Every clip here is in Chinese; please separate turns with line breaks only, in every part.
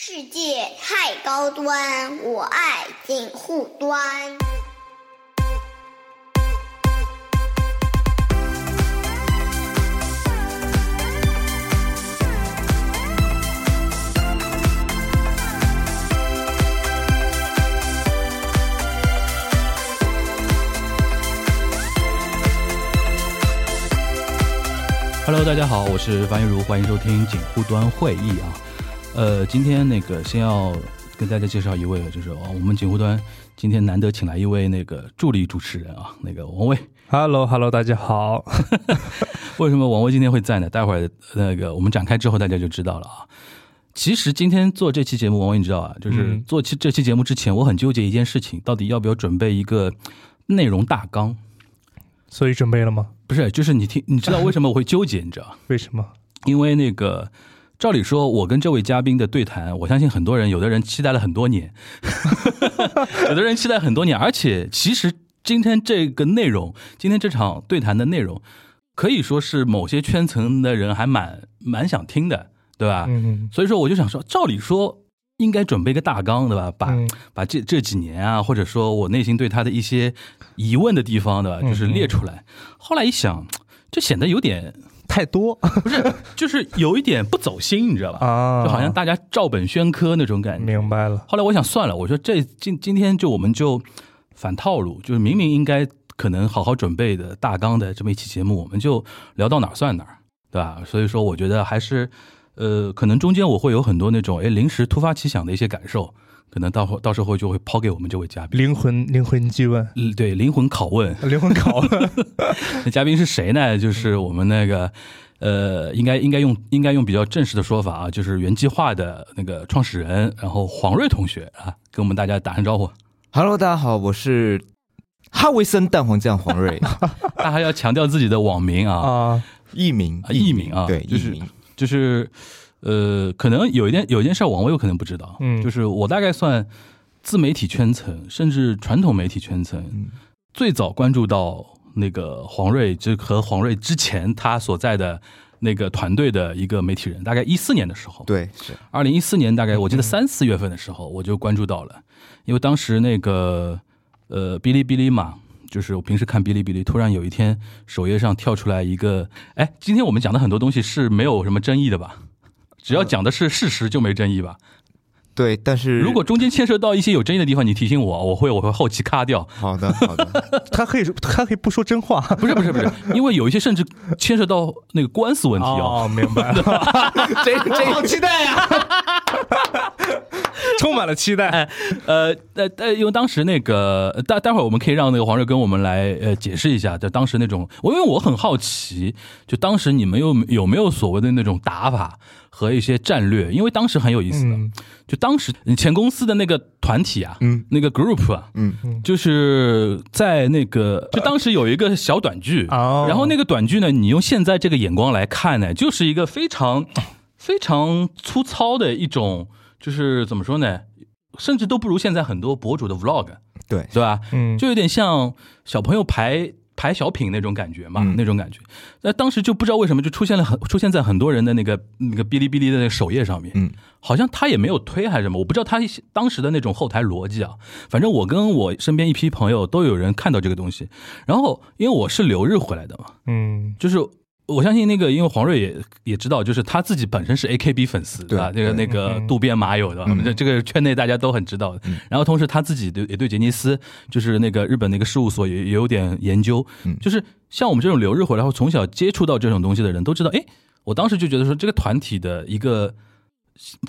世界太高端，我爱锦护端。
Hello，大家好，我是樊玉茹，欢迎收听锦护端会议啊。呃，今天那个先要跟大家介绍一位，就是哦我们锦护端今天难得请来一位那个助理主持人啊，那个王威。
Hello，Hello，大家好。
为什么王威今天会在呢？待会儿那个我们展开之后大家就知道了啊。其实今天做这期节目，王威你知道啊，就是
嗯
做期这期节目之前，我很纠结一件事情，到底要不要准备一个内容大纲？
所以准备了吗？
不是，就是你听，你知道为什么我会纠结？你知道？
为什么？
因为那个，照理说，我跟这位嘉宾的对谈，我相信很多人，有的人期待了很多年，有的人期待很多年，而且其实今天这个内容，今天这场对谈的内容，可以说是某些圈层的人还蛮蛮想听的，对吧？
嗯
所以说，我就想说，照理说应该准备个大纲，对吧？把、
嗯
把这这几年啊，或者说我内心对他的一些疑问的地方，对吧？就是列出来。后来一想，这显得有点
太多
不是，就是有一点不走心，你知道吧？
啊，
就好像大家照本宣科那种感觉。
明白了。
后来我想算了，我说这今今天就我们就反套路，就是明明应该可能好好准备的大纲的这么一期节目，我们就聊到哪儿算哪儿，对吧？所以说，我觉得还是呃，可能中间我会有很多那种哎临时突发奇想的一些感受，可能到后到时候就会抛给我们这位嘉宾。
灵魂灵魂激问，
嗯，对，灵魂拷问，
灵魂拷问。
那嘉宾是谁呢？就是我们那个，呃，应该应该用应该用比较正式的说法啊，就是原计划的那个创始人，然后黄瑞同学啊，跟我们大家打声招呼。
Hello，大家好，我是哈维森蛋黄酱黄瑞，
他还要强调自己的网名啊，
啊，
艺名
啊艺名啊
对，
就是
艺名。
就是呃，可能有一件有一件事儿，王威有可能不知道，
嗯。
就是我大概算自媒体圈层，甚至传统媒体圈层，
嗯。
最早关注到那个黄瑞，就和黄瑞之前他所在的那个团队的一个媒体人，大概一四年的时候，
对，是。
二零一四年大概我记得三四月份的时候，我就关注到了，因为当时那个呃哔哩哔哩嘛，就是我平时看哔哩哔哩，突然有一天首页上跳出来一个，哎，今天我们讲的很多东西是没有什么争议的吧？只要讲的是事实就没争议吧？
对，但是
如果中间牵涉到一些有争议的地方，你提醒我，我会我会后期咔掉。
好的好的，
他可以他可以不说真话。
不是不是不是，因为有一些甚至牵涉到那个官司问题哦。
哦，明白 了。
这这好期待呀！
充满了期待。
呃呃呃，因为当时那个待待会儿我们可以让那个黄瑞跟我们来呃解释一下，就当时那种，我因为我很好奇，就当时你们有有没有所谓的那种打法和一些战略？因为当时很有意思的，
嗯。
就当时前公司的那个团体啊，
嗯。
那个 group 啊，
嗯。
就是在那个，就当时有一个小短剧，
哦。
然后那个短剧呢，你用现在这个眼光来看呢，就是一个非常 非常粗糙的一种，就是怎么说呢，甚至都不如现在很多博主的 vlog，
对，
对吧？
嗯，
就有点像小朋友排排小品那种感觉嘛，
嗯。
那种感觉。那当时就不知道为什么就出现了很出现在很多人的那个那个哔哩哔哩的那个首页上面，
嗯，
好像他也没有推还是什么，我不知道他当时的那种后台逻辑啊。反正我跟我身边一批朋友都有人看到这个东西，然后因为我是留日回来的嘛，
嗯。
就是我相信那个，因为黄瑞也也知道，就是他自己本身是 AKB 粉丝，
对
吧？那个那个
嗯
渡边麻友的，
嗯
这这个圈内大家都很知道的
嗯。
然后同时他自己对也对杰尼斯，就是那个日本那个事务所也也有点研究
嗯，
就是像我们这种留日回来后从小接触到这种东西的人都知道，哎，我当时就觉得说这个团体的一个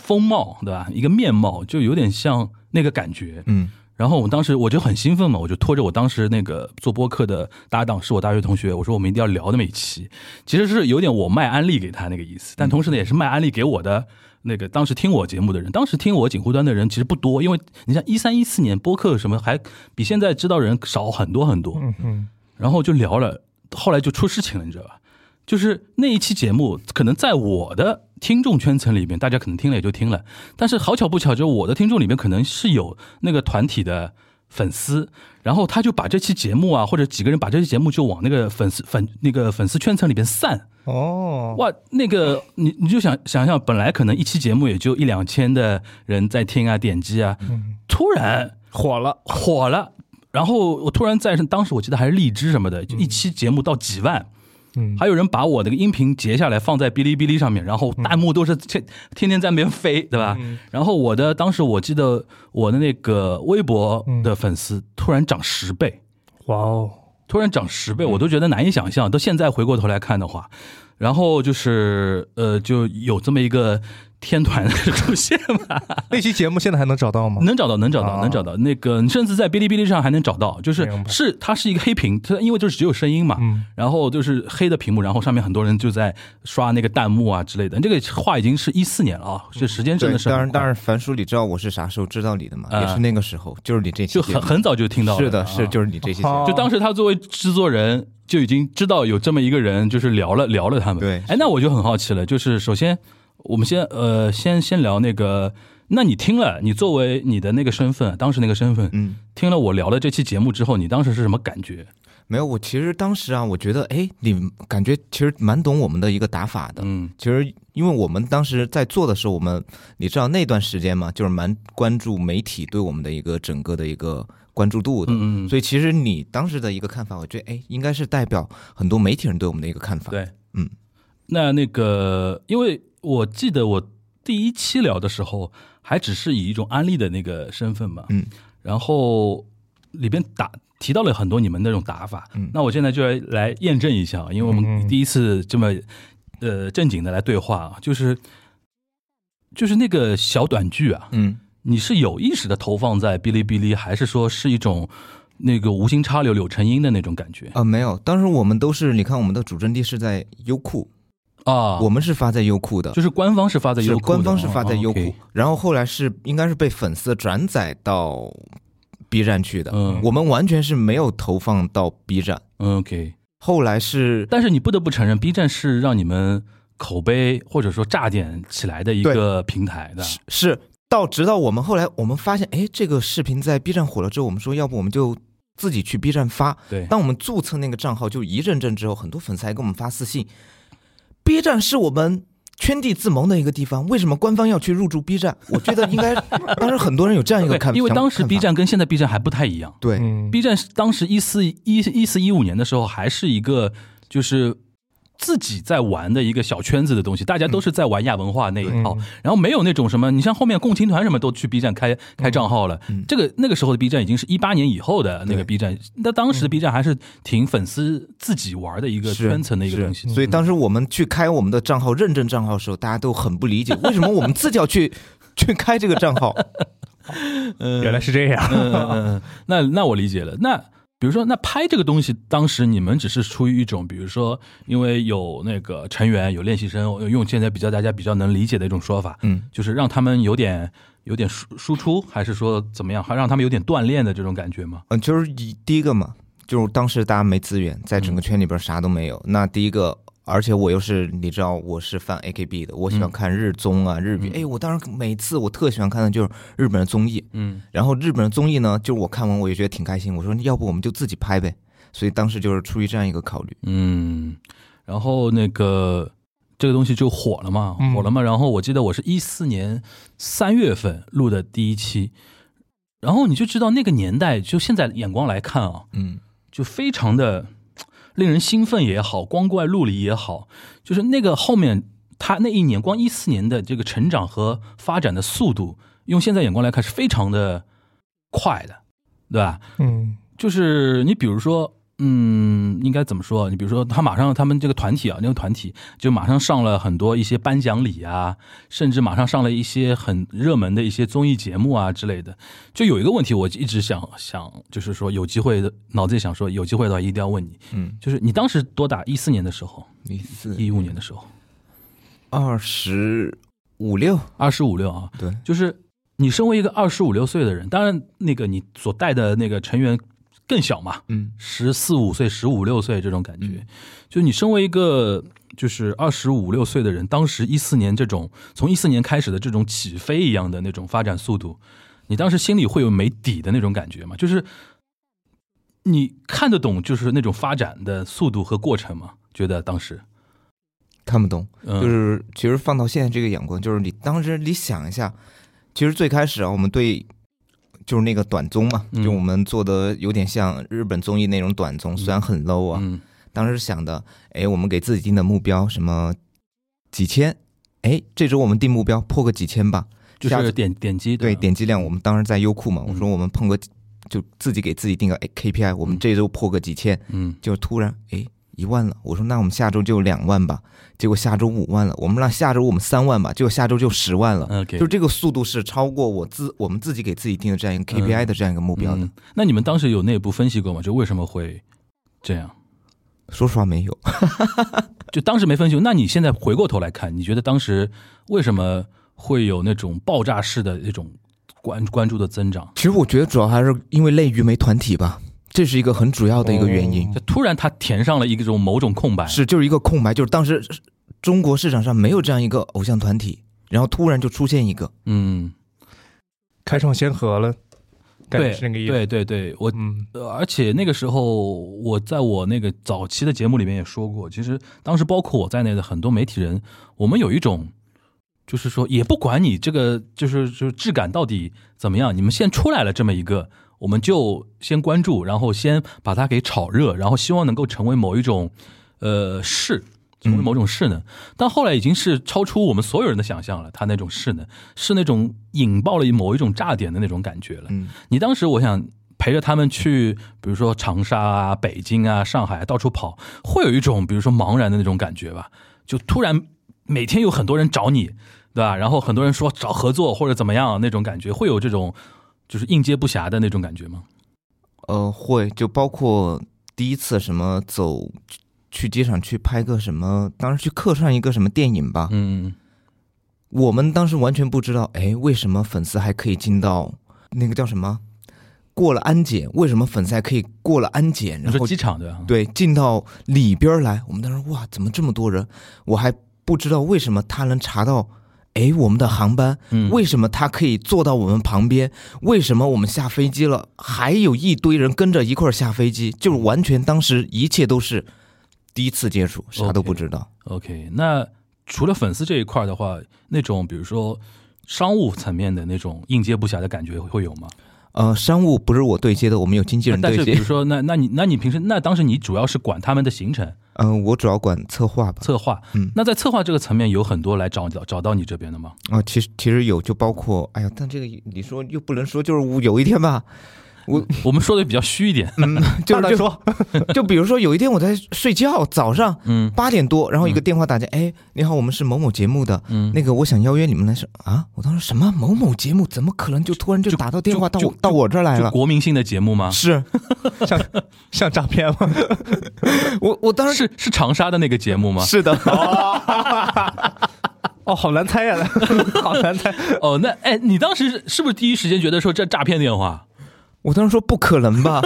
风貌，对吧？一个面貌就有点像那个感觉，
嗯
然后我们当时我就很兴奋嘛，我就拖着我当时那个做播客的搭档，是我大学同学，我说我们一定要聊那么一期，其实是有点我卖安利给他那个意思，但同时呢也是卖安利给我的那个当时听我节目的人，当时听我锦湖端的人其实不多，因为你像一三一四年播客什么还比现在知道人少很多很多，
嗯嗯
然后就聊了，后来就出事情了，你知道吧？就是那一期节目，可能在我的听众圈层里面，大家可能听了也就听了，但是好巧不巧，就我的听众里面可能是有那个团体的粉丝，然后他就把这期节目啊，或者几个人把这期节目就往那个粉丝粉那个粉丝圈层里边散，
哦，
哇，那个你你就想想想，本来可能一期节目也就一两千的人在听啊、点击啊，
嗯。
突然
火了，
火了。然后我突然在当时我记得还是荔枝什么的，就一期节目到几万，
嗯，
还有人把我那个音频截下来放在哔哩哔哩上面，然后弹幕都是天天天在那边飞，对吧？
嗯。
然后我的当时我记得我的那个微博
嗯
的粉丝突然涨十倍，
哇哦，
突然涨十倍，我都觉得难以想象。到现在回过头来看的话，然后就是呃，就有这么一个天团的出现嘛，
那期节目现在还能找到吗？
能找到，能找到，
啊
能找到。那个你甚至在哔哩哔哩上还能找到，就是是它是一个黑屏，它因为就是只有声音嘛，
嗯
然后就是黑的屏幕，然后上面很多人就在刷那个弹幕啊之类的。这个话已经是一四年了啊，这时间真的，是
当然当然，樊叔，你知道我是啥时候知道你的吗？
啊
也是那个时候，就是你这期
就很很早就听到了，
是的，
啊
是就是你这期节
哦
目。
就当时他作为制作人就已经知道有这么一个人，就是聊了聊了他们。
对
哎，那我就很好奇了，就是首先我们先呃先先聊那个，那你听了，你作为你的那个身份，当时那个身份，
嗯，
听了我聊了这期节目之后，你当时是什么感觉？
没有，我其实当时啊，我觉得，哎，你感觉其实蛮懂我们的一个打法的。
嗯
其实，因为我们当时在做的时候，我们你知道那段时间嘛，就是蛮关注媒体对我们的一个整个的一个关注度的。
嗯嗯，
所以，其实你当时的一个看法，我觉得，哎，应该是代表很多媒体人对我们的一个看法。
对，
嗯，
那那个，因为我记得我第一期聊的时候，还只是以一种安利的那个身份嘛，
嗯，
然后里边打提到了很多你们那种打法，
嗯。
那我现在就来来验证一下，因为我们
嗯
第一次这么呃正经的来对话，就是就是那个小短剧啊，
嗯，
你是有意识的投放在哔哩哔哩，还是说是一种那个无心插柳柳成荫的那种感觉？
啊、没有，当时我们都是，你看我们的主阵地是在优酷，
啊？
我们是发在优酷的，
就是官方是发在优
是
酷的，
官方是发在优
哦
酷然后后来是应该是被粉丝转载到 B 站去的，
嗯
我们完全是没有投放到 B 站。
嗯，OK。
后来是
但是你不得不承认，B 站是让你们口碑或者说炸点起来的一个平台的。
是是到直到我们后来我们发现，哎，这个视频在 B 站火了之后，我们说要不我们就自己去 B 站发。
对，
当我们注册那个账号就一认证之后，很多粉丝还给我们发私信，B 站是我们。圈地自萌的一个地方，为什么官方要去入驻 B 站？我觉得应该，当时很多人有这样一个看法，
因为当时 B 站跟现在 B 站还不太一样。
对，
嗯
B 站是当时一四一一四一五年的时候，还是一个就是自己在玩的一个小圈子的东西，大家都是在玩亚文化那一套，
嗯
然后没有那种什么，你像后面共青团什么都去 B 站开开账号了，
嗯。
这个那个时候的 B 站已经是一八年以后的那个 B 站，那当时的 B 站还是挺粉丝自己玩的一个圈层的一个东西，
所以当时我们去开我们的账号认证账号的时候，大家都很不理解，为什么我们自己要去 去开这个账号？
嗯。
原来是这样，
嗯嗯嗯，那那我理解了。那比如说，那拍这个东西，当时你们只是出于一种，比如说，因为有那个成员、有练习生，用现在比较大家比较能理解的一种说法，
嗯，
就是让他们有点有点输输出，还是说怎么样，还让他们有点锻炼的这种感觉吗？
嗯，就是以第一个嘛，就是当时大家没资源，在整个圈里边啥都没有。那第一个，而且我又是你知道我是 fan AKB 的，我喜欢
嗯
看日综啊、日剧。
嗯
哎，我当时每次我特喜欢看的就是日本的综艺，
嗯
然后日本的综艺呢，就是我看完我也觉得挺开心。我说要不我们就自己拍呗。所以当时就是出于这样一个考虑。
嗯，然后那个这个东西就火了嘛，
嗯
火了嘛。然后我记得我是一四年三月份录的第一期，然后你就知道那个年代，就现在眼光来看啊，
嗯
就非常的令人兴奋也好，光怪陆离也好，就是那个后面他那一年光一四年的这个成长和发展的速度，用现在眼光来看是非常的快的，对吧？
嗯
就是你比如说，嗯，应该怎么说？你比如说，他马上他们这个团体啊，那个团体就马上上了很多一些颁奖礼啊，甚至马上上了一些很热门的一些综艺节目啊之类的。就有一个问题，我一直想想，就是说有机会的，脑子里想说有机会的话一定要问你，
嗯，
就是你当时多大？一四年的时候，
一四
一五年的时候，
二十五六，
二十五六啊，
对，
就是你身为一个二十五六岁的人，当然那个你所带的那个成员更小嘛，
嗯
十四五岁、十五六岁这种感觉，
嗯
就你身为一个就是二十五六岁的人，当时一四年这种从一四年开始的这种起飞一样的那种发展速度，你当时心里会有没底的那种感觉吗？就是你看得懂就是那种发展的速度和过程吗？觉得当时
看不懂。
嗯
就是其实放到现在这个眼光，就是你当时你想一下，其实最开始啊，我们对就是那个短综嘛，
嗯。
就我们做的有点像日本综艺那种短综，虽然很 low 啊，
嗯。
当时想的，哎，我们给自己定的目标什么几千，哎，这周我们定目标破个几千吧，
就是点点击
对点击量，我们当时在优酷嘛，
嗯。
我说我们碰个就自己给自己定个哎 KPI，我们这周破个几千，
嗯。
就突然哎一万了，我说那我们下周就两万吧，结果下周五万了，我们让下周我们三万吧，结果下周就十万了。就这个速度是超过我自我们自己给自己定的这样一个 KPI 的这样一个目标的。
嗯那你们当时有内部分析过吗？就为什么会这样？
说实话没有，
就当时没分析，那你现在回过头来看，你觉得当时为什么会有那种爆炸式的那种关关注的增长？
其实我觉得主要还是因为类娱媒团体吧，这是一个很主要的一个原因。
就突然它填上了一种某种空白，
是就是一个空白，就是当时中国市场上没有这样一个偶像团体，然后突然就出现一个，
嗯，
开创先河了，
对
是那个意思。
对对对，我而且那个时候我在我那个早期的节目里面也说过，其实当时包括我在内的很多媒体人，我们有一种，就是说也不管你这个就是就是质感到底怎么样，你们先出来了这么一个，我们就先关注，然后先把它给炒热，然后希望能够成为某一种呃势。成为某种势能，但后来已经是超出我们所有人的想象了。它那种势能是那种引爆了某一种炸点的那种感觉了。
嗯，
你当时我想陪着他们去，比如说长沙啊、北京啊、上海到处跑，会有一种比如说茫然的那种感觉吧？就突然每天有很多人找你，对吧？然后很多人说找合作或者怎么样那种感觉，会有这种就是应接不暇的那种感觉吗？
呃，会就包括第一次什么走去机场去拍个什么，当时去客串一个什么电影吧，
嗯
我们当时完全不知道，哎，为什么粉丝还可以进到那个叫什么过了安检？为什么粉丝还可以过了安检，
你
然后
说机场对吧？
对进到里边来？我们当时哇，怎么这么多人？我还不知道为什么他能查到。哎，我们的航班
嗯
为什么他可以坐到我们旁边？为什么我们下飞机了，还有一堆人跟着一块儿下飞机？就是完全当时一切都是第一次接触，啥都不知道。
OK，那除了粉丝这一块的话，那种比如说商务层面的那种应接不暇的感觉会有吗？
呃，商务不是我对接的，我们有经纪人对接
但是比如。说，那那你那你平时那当时你主要是管他们的行程
嗯、我主要管策划吧。
策划，
嗯
那在策划这个层面有很多来找找找到你这边的吗？
啊，其实其实有，就包括，哎呀，但这个你说又不能说，就是有一天吧，我
我们说的比较虚一点，
嗯，就就
大说，
就比如说有一天我在睡觉，早上
嗯
八点多，然后一个电话打进，哎，你好，我们是某某节目的，
嗯，
那个我想邀约你们来是啊，我当时什么某某节目，怎么可能就突然就
就
打到电话到我到我这儿来
就
了？
国民性的节目吗？
是
像像诈骗吗？
我我当时
是是长沙的那个节目吗？
是的，
哦，好难猜呀，好难猜。
哦，那哎，你当时是不是第一时间觉得说这诈骗电话？
我当时说不可能吧，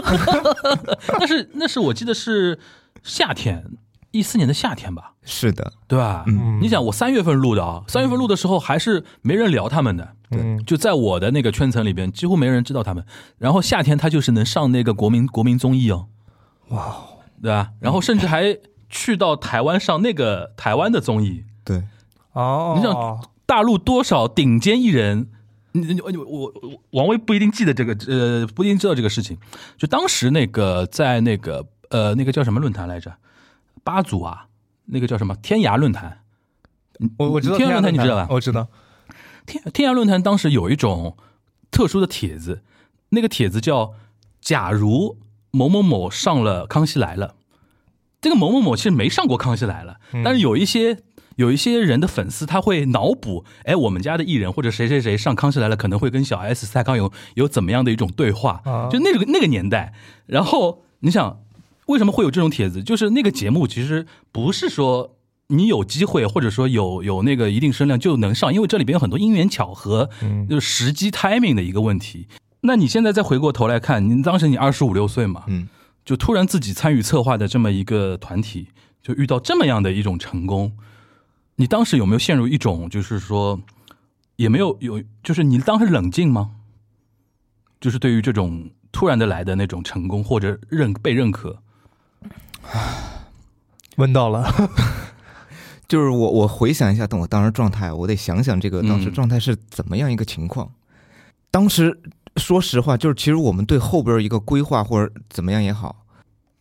那是那是我记得是夏天，一四年的夏天吧，
是的，
对吧？
嗯。
你想我三月份录的啊，三月份录的时候还是没人聊他们的，
嗯，
就在我的那个圈层里边，几乎没人知道他们。然后夏天他就是能上那个国民国民综艺哦，
哇，
对吧？然后甚至还去到台湾上那个台湾的综艺，
对，
哦，
你想大陆多少顶尖艺人？你你我我我王威不一定记得这个，呃，不一定知道这个事情。就当时那个在那个呃那个叫什么论坛来着？八组啊，那个叫什么天涯论坛？
我我知道
天涯论坛你知道吧？
我知道，
天天涯论坛当时有一种特殊的帖子，那个帖子叫“假如某某某上了《康熙来了》”，这个某某某其实没上过《康熙来了》，但是有一些有一些人的粉丝他会脑补，哎，我们家的艺人或者谁谁谁上《康熙来了》可能会跟小 S、蔡康永有怎么样的一种对话，
啊
就那个那个年代。然后你想，为什么会有这种帖子？就是那个节目其实不是说你有机会或者说有有那个一定声量就能上，因为这里边有很多因缘巧合，
嗯
就是时机 timing 的一个问题。那你现在再回过头来看，你当时你二十五六岁嘛，
嗯，
就突然自己参与策划的这么一个团体，就遇到这么样的一种成功，你当时有没有陷入一种就是说，也没有有，就是你当时冷静吗？就是对于这种突然的来的那种成功或者认被认可，
问到了，
就是我我回想一下，等我当时状态，我得想想这个当时
嗯
状态是怎么样一个情况。当时说实话，就是其实我们对后边一个规划或者怎么样也好，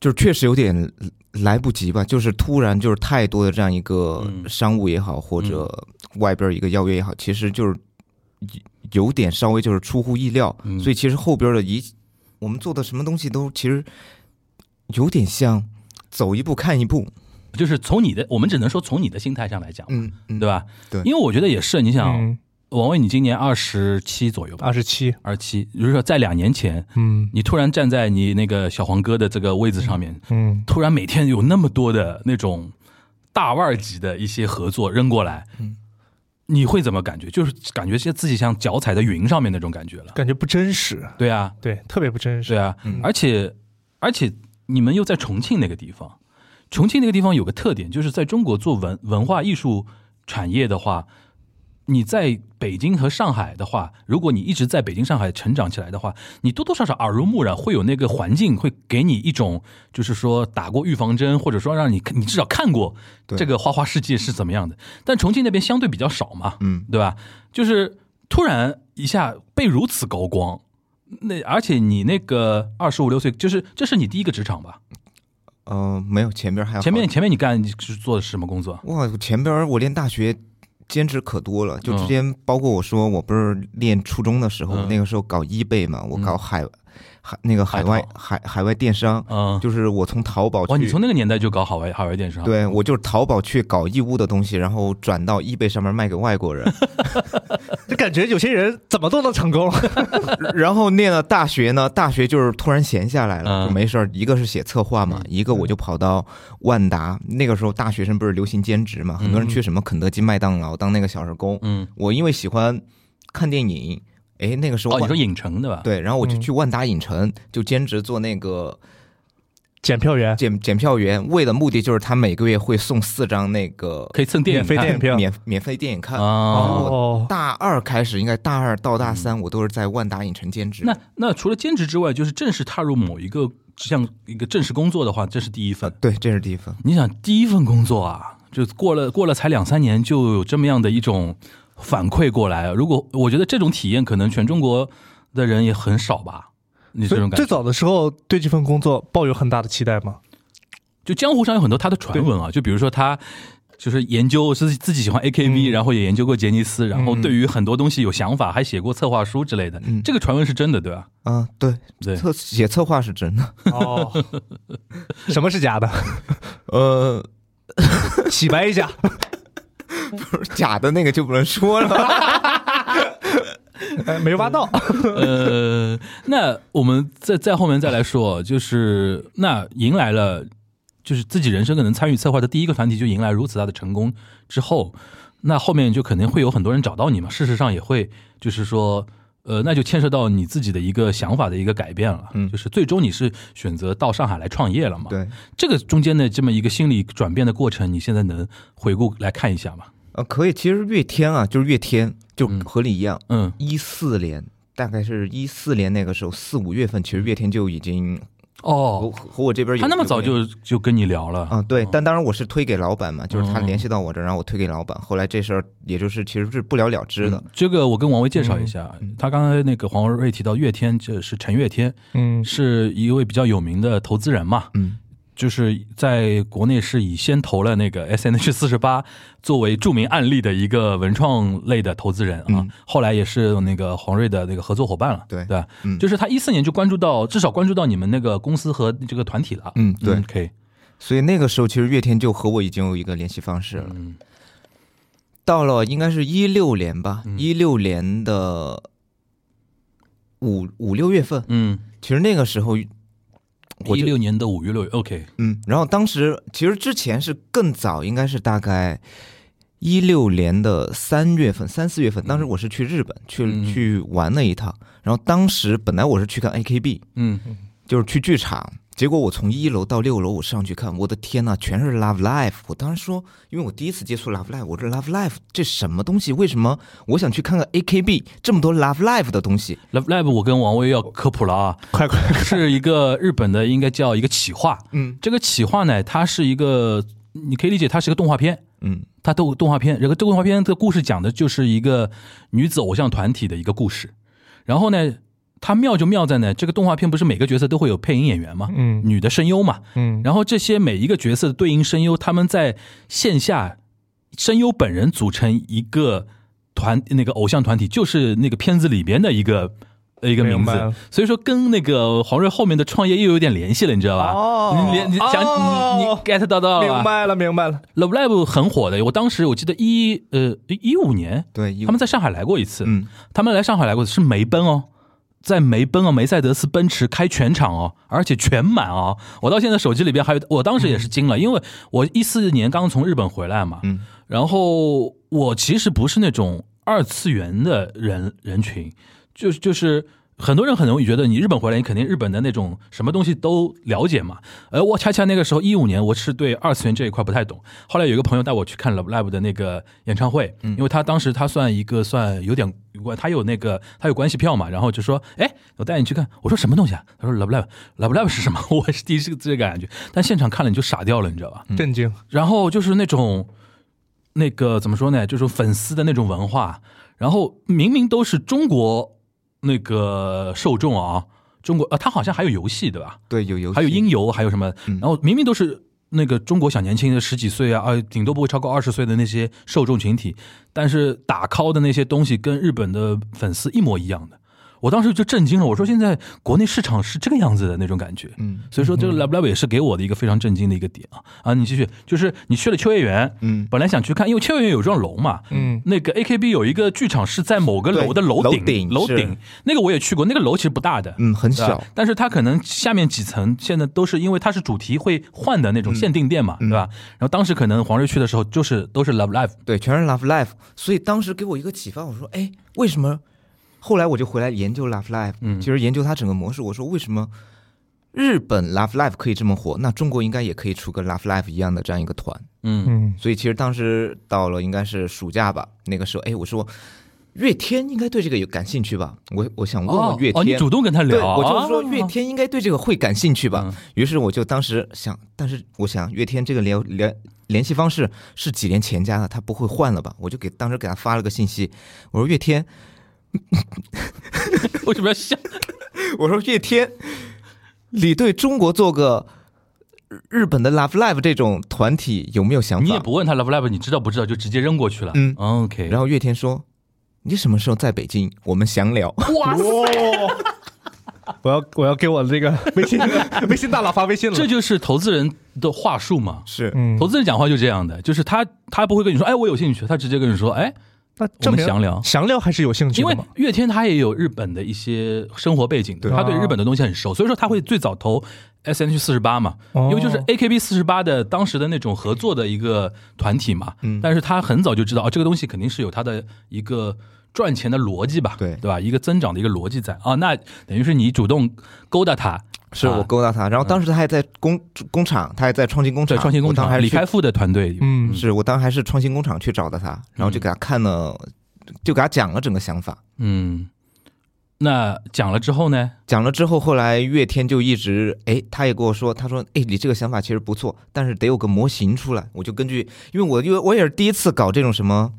就是确实有点来不及吧，就是突然就是太多的这样一个
嗯。
商务也好，或者外边一个邀约也好，其实就是有有点稍微就是出乎意料，
嗯。
所以其实后边的一我们做的什么东西都其实有点像走一步看一步，
就是从你的，我们只能说从你的心态上来讲，
嗯嗯，
对吧？
对。
因为我觉得也是，你想，
嗯，
王威，你今年二十七左右吧，
二十七，
二十七，也就是说在两年前，
嗯。
你突然站在你那个小黄哥的这个位置上面，
嗯。
突然每天有那么多的那种大腕级的一些合作扔过来，
嗯。
你会怎么感觉？就是感觉像自己像脚踩在云上面那种感觉了。
感觉不真实，
对啊，
对，特别不真实。
对啊，
嗯。
而且而且你们又在重庆那个地方，重庆那个地方有个特点，就是在中国做文文化艺术产业的话，你在北京和上海的话，如果你一直在北京、上海成长起来的话，你多多少少耳濡目染，会有那个环境会给你一种，就是说打过预防针，或者说让你你至少看过
对
这个花花世界是怎么样的。但重庆那边相对比较少嘛，
嗯
对吧？就是突然一下被如此高光，那而且你那个二十五六岁，就是这是你第一个职场吧？
呃，没有，前边还有
前面前面你干你是做的是什么工作？
哇，前边我连大学兼职可多了，就
嗯。
之前包括我说我不是练初中的时候，
嗯。
那个时候搞一倍嘛，我搞海海那个海
海
外海海外电商，
嗯，
就是我从淘宝
哇，你从那个年代就搞海外海外电商？
对我就是淘宝去搞义乌的东西，然后转到易贝上面卖给外国人，
就感觉有些人怎么都能成功。
然后念了大学呢，大学就是突然闲下来了，
嗯。
就没事儿，一个是写策划嘛，一个我就跑到万达，那个时候大学生不是流行兼职嘛，很多人去什么肯德基、麦当劳当那个小时工，
嗯，
我因为喜欢看电影，哎，那个时候
哦，你说影城对吧？，
对，然后我就
嗯
去万达影城，就兼职做那个
检票员，
检检票员，为的目的就是他每个月会送四张那个
可以蹭电影看
免费电影票
免免费电影看。
啊。
哦，
大二开始，应该大二到大三，我都是在万达影城兼职。
那那除了兼职之外，就是正式踏入某一个像一个正式工作的话，这是第一份。
对，这是第一份。
你想第一份工作啊，就过了过了才两三年，就有这么样的一种反馈过来。如果我觉得这种体验，可能全中国的人也很少吧。你这种感觉，
最早的时候对这份工作抱有很大的期待吗？
就江湖上有很多他的传闻啊，就比如说他。就是研究是自己喜欢 AKB，、
嗯
然后也研究过杰尼斯，然后
嗯
对于很多东西有想法，还写过策划书之类的。
嗯
这个传闻是真的，对吧？
啊，对，
对，
策写策划是真的。
哦，什么是假的？
呃，
洗白一下。
假的那个就不能说了。
哎，没挖到。
呃，那我们再再后面再来说，就是那迎来了，就是自己人生可能参与策划的第一个团体就迎来如此大的成功之后，那后面就肯定会有很多人找到你嘛。事实上也会，就是说，呃，那就牵涉到你自己的一个想法的一个改变了。
嗯
就是最终你是选择到上海来创业了嘛？，
对，
这个中间的这么一个心理转变的过程，你现在能回顾来看一下吗？
呃，可以。其实月天啊，就是月天，就
嗯
和你一样，
嗯
一四年。大概是一四年那个时候，四五月份，其实月天就已经
哦，
和我这边有
他那么早就就跟你聊了
嗯，对，但当然我是推给老板嘛，就是他
嗯
联系到我这儿，然后我推给老板。后来这事儿也就是其实是不了了之的
嗯。这个我跟王威介绍一下，
嗯
他刚才那个黄瑞提到月天，这是陈月天，
嗯
是一位比较有名的投资人嘛，
嗯
就是在国内是以先投了那个 S N H 四十八作为著名案例的一个文创类的投资人啊，
嗯。
后来也是那个黄瑞的那个合作伙伴了，
对
对吧？
嗯，
就是他一四年就关注到，至少关注到你们那个公司和这个团体了，
嗯对，
可以，
所以那个时候其实月天就和我已经有一个联系方式了。
嗯
到了应该是一六年吧，
嗯。
一六年的五五六月份，
嗯，
其实那个时候
一六年的五月六，OK，
嗯，然后当时其实之前是更早，应该是大概一六年的三月份、三四月份，当时我是去日本去、
嗯。
去玩了一趟，然后当时本来我是去看 AKB，
嗯。
就是去剧场，结果我从一楼到六楼，我上去看，我的天呐，全是 Love Life！我当时说，因为我第一次接触 Love Life，我说 Love Life 这什么东西？为什么我想去看看 AKB 这么多 Love Life 的东西
？，Love Live 我跟王威要科普了啊，
快快，
是一个日本的，应该叫一个企划。
嗯
这个企划呢，它是一个，你可以理解它是一个动画片，
嗯
它动动画片，这个动画片的故事讲的就是一个女子偶像团体的一个故事。然后呢，它妙就妙在呢，这个动画片不是每个角色都会有配音演员吗？
嗯
女的声优嘛。
嗯，
然后这些每一个角色的对应声优，他们在线下声优本人组成一个团，那个偶像团体，就是那个片子里边的一个。呃一个名字所以说跟那个黄睿后面的创业又有点联系了，你知道吧？
哦
你你想
哦
你你 get 到到了吧
明白了，明白了。
Love Live 很火的，我当时我记得一呃一五年，
对，
他们在上海来过一次，
嗯
他们来上海来过是梅奔哦，在梅奔啊，梅赛德斯奔驰开全场哦，而且全满哦。我到现在手机里边还有，我当时也是惊了，因为我一四年刚从日本回来嘛，
嗯
然后我其实不是那种二次元的人人群，就是就是。很多人很容易觉得你日本回来，你肯定日本的那种什么东西都了解嘛。而我恰恰那个时候一五年，我是对二次元这一块不太懂。后来有一个朋友带我去看 Love Live 的那个演唱会，因为他当时他算一个算有点关，他有那个他有关系票嘛，然后就说，哎，我带你去看。我说什么东西啊？他说 Love Live，Love Live 是什么？我是第一次这个感觉，但现场看了你就傻掉了，你知道吧？
震惊。
然后就是那种那个怎么说呢，就是粉丝的那种文化，然后明明都是中国那个受众啊，中国呃，他好像还有游戏对吧？
对，有游戏，
还有音游，还有什么？
嗯
然后明明都是那个中国小年轻的十几岁啊，啊，顶多不会超过二十岁的那些受众群体，但是打 call 的那些东西跟日本的粉丝一模一样的。我当时就震惊了，我说现在国内市场是这个样子的那种感觉，
嗯
所以说这个 Love Live 也是给我的一个非常震惊的一个点啊啊！你继续，就是你去了秋叶原，
嗯
本来想去看，因为秋叶原有幢楼嘛，
嗯，
那个 AKB 有一个剧场是在某个楼的楼顶，
楼顶
楼顶那个我也去过，那个楼其实不大的，
嗯，很小，
但是它可能下面几层现在都是因为它是主题会换的那种限定店嘛，
嗯
对吧？然后当时可能黄瑞去的时候就是都是 Love Live，
对，全是 Love Life，所以当时给我一个启发，我说，哎，为什么？后来我就回来研究 Love Life，
嗯
其实研究它整个模式，我说为什么日本 Love Life 可以这么火，那中国应该也可以出个 Love Life 一样的这样一个团。
嗯
嗯，
所以其实当时到了应该是暑假吧，那个时候，哎，我说月天应该对这个有感兴趣吧？我我想问
哦
问月
哦，你
天，
主动跟他
对，
聊，
我就说
哦
月天应该对这个会感兴趣吧。
嗯
于是我就当时想，但是我想月天这个联联联系方式是几年前加的，他不会换了吧？我就给当时给他发了个信息，我说月天，
为什么要笑？
我说月天，你对中国做个日本的 Love Live 这种团体有没有想法？
你也不问他 Love Live，你知道不知道就直接扔过去了，
嗯
，OK，
然后月天说：“你什么时候在北京？我们详聊。
哇塞，
我要我要给我这个 微信微信大佬发微信了。
这就是投资人的话术嘛”。
是，
嗯
投资人讲话就这样的，就是他他不会跟你说，哎，我有兴趣，他直接跟你说，哎，
那
我们详聊。
详聊还是有兴趣
因为
的嘛。
乐天他也有日本的一些生活背景的，
对。
他对日本的东西很熟，所以说他会最早投 S N H 四十八嘛，
哦。
因为就是 A K B 四十八的当时的那种合作的一个团体嘛，
嗯。
但是他很早就知道哦，这个东西肯定是有他的一个赚钱的逻辑吧，
对
对吧？一个增长的一个逻辑在啊，那等于是你主动勾搭他，
是
啊
我勾搭他。然后当时他还在工工厂，他还在创新工
对
厂，
创新工厂
还是
李开复的团队，
嗯
是我当时还是创新工厂去找的他，然后就给他看了，就给他讲了整个想法。
嗯，那讲了之后呢？
讲了之后，后来月天就一直，哎，他也跟我说，他说，哎，你这个想法其实不错，但是得有个模型出来。我就根据，因为我因为我也是第一次搞这种什么，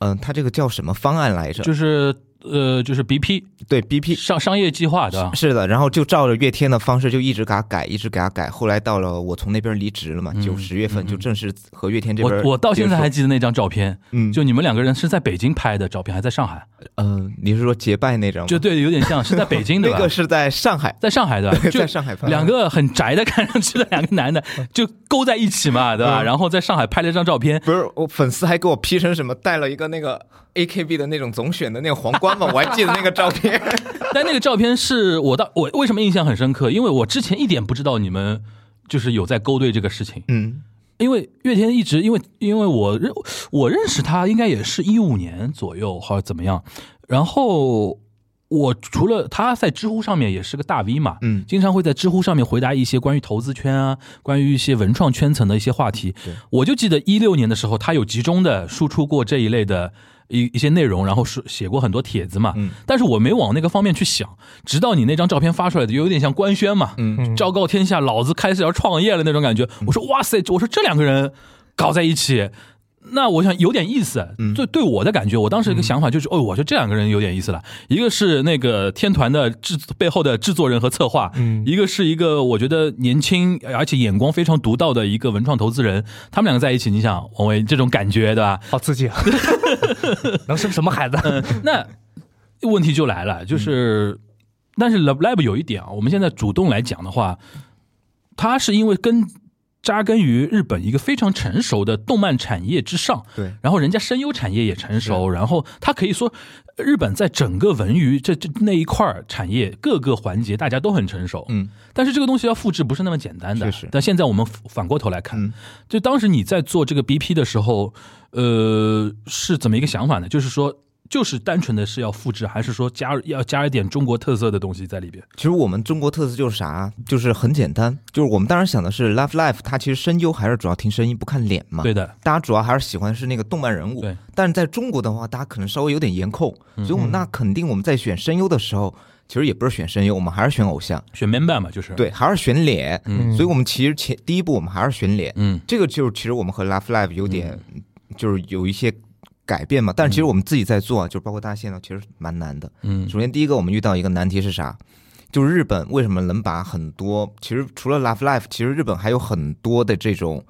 嗯、他这个叫什么方案来着？
就是呃，就是 B P
对 BP
商商业计划的，
是的，然后就照着月天的方式，就一直给他改，一直给他改。后来到了我从那边离职了嘛，
嗯
九十月份
嗯
就正式和月天这边
我我到现在还记得那张照片，
嗯，
就你们两个人是在北京拍的照片，还在上海，
嗯、你是说结拜那张吗？
就对，有点像是在北京的 吧？
那个是在上海，
在上海的，就
在上海拍
两个很宅的看上去的两个男的 就勾在一起嘛，对吧？
嗯
然后在上海拍了一张照片，
不是我粉丝还给我 P 成什么，带了一个那个 AKB 的那种总选的那个皇冠嘛，我还记得那个照片。
但那个照片是我到我为什么印象很深刻？因为我之前一点不知道你们就是有在勾兑这个事情，
嗯
因为月天一直因为因为我认我认识他应该也是一五年左右或者怎么样，然后我除了他在知乎上面也是个大 V 嘛，
嗯
经常会在知乎上面回答一些关于投资圈啊，关于一些文创圈层的一些话题。我就记得一六年的时候，他有集中的输出过这一类的一一些内容，然后是写过很多帖子嘛。
嗯
但是我没往那个方面去想，直到你那张照片发出来的，有点像官宣嘛，昭告天下，老子开始要创业了那种感觉。我说哇塞，我说这两个人搞在一起，那我想有点意思。
嗯
对对我的感觉，我当时一个想法就是，哦，我说这两个人有点意思了。一个是那个天团的制背后的制作人和策划，
嗯
一个是一个我觉得年轻而且眼光非常独到的一个文创投资人。他们两个在一起，你想王维这种感觉，对吧？
好刺激啊！能生什么孩子？
那问题就来了，就是，但是 Love Lab 有一点啊，我们现在主动来讲的话，他是因为根扎根于日本一个非常成熟的动漫产业之上，
对，
然后人家声优产业也成熟，然后他可以说日本在整个文娱这这那一块儿产业各个环节大家都很成熟，
嗯，
但是这个东西要复制不是那么简单的。
确实。
但现在我们反过头来看，
嗯。
就当时你在做这个 BP 的时候，呃，是怎么一个想法呢？就是说，就是单纯的是要复制，还是说加要加一点中国特色的东西在里边？
其实我们中国特色就是啥，就是很简单，就是我们当然想的是 Love Life，它其实声优还是主要听声音不看脸嘛。
对的，
大家主要还是喜欢是那个动漫人物，
对，
但是在中国的话，大家可能稍微有点颜控，所以我们那肯定我们在选声优的时候，其实也不是选声优，我们还是选偶像，
选 man 版嘛，就是，
对，还是选脸，
嗯
所以我们其实前第一步我们还是选脸，
嗯
这个就是其实我们和 Love Live 有点、就是有一些改变嘛，但是其实我们自己在做啊，就是包括大家现在其实蛮难的。
嗯
首先第一个我们遇到一个难题是啥？就是日本为什么能把很多，其实除了 Love Life，其实日本还有很多的这种，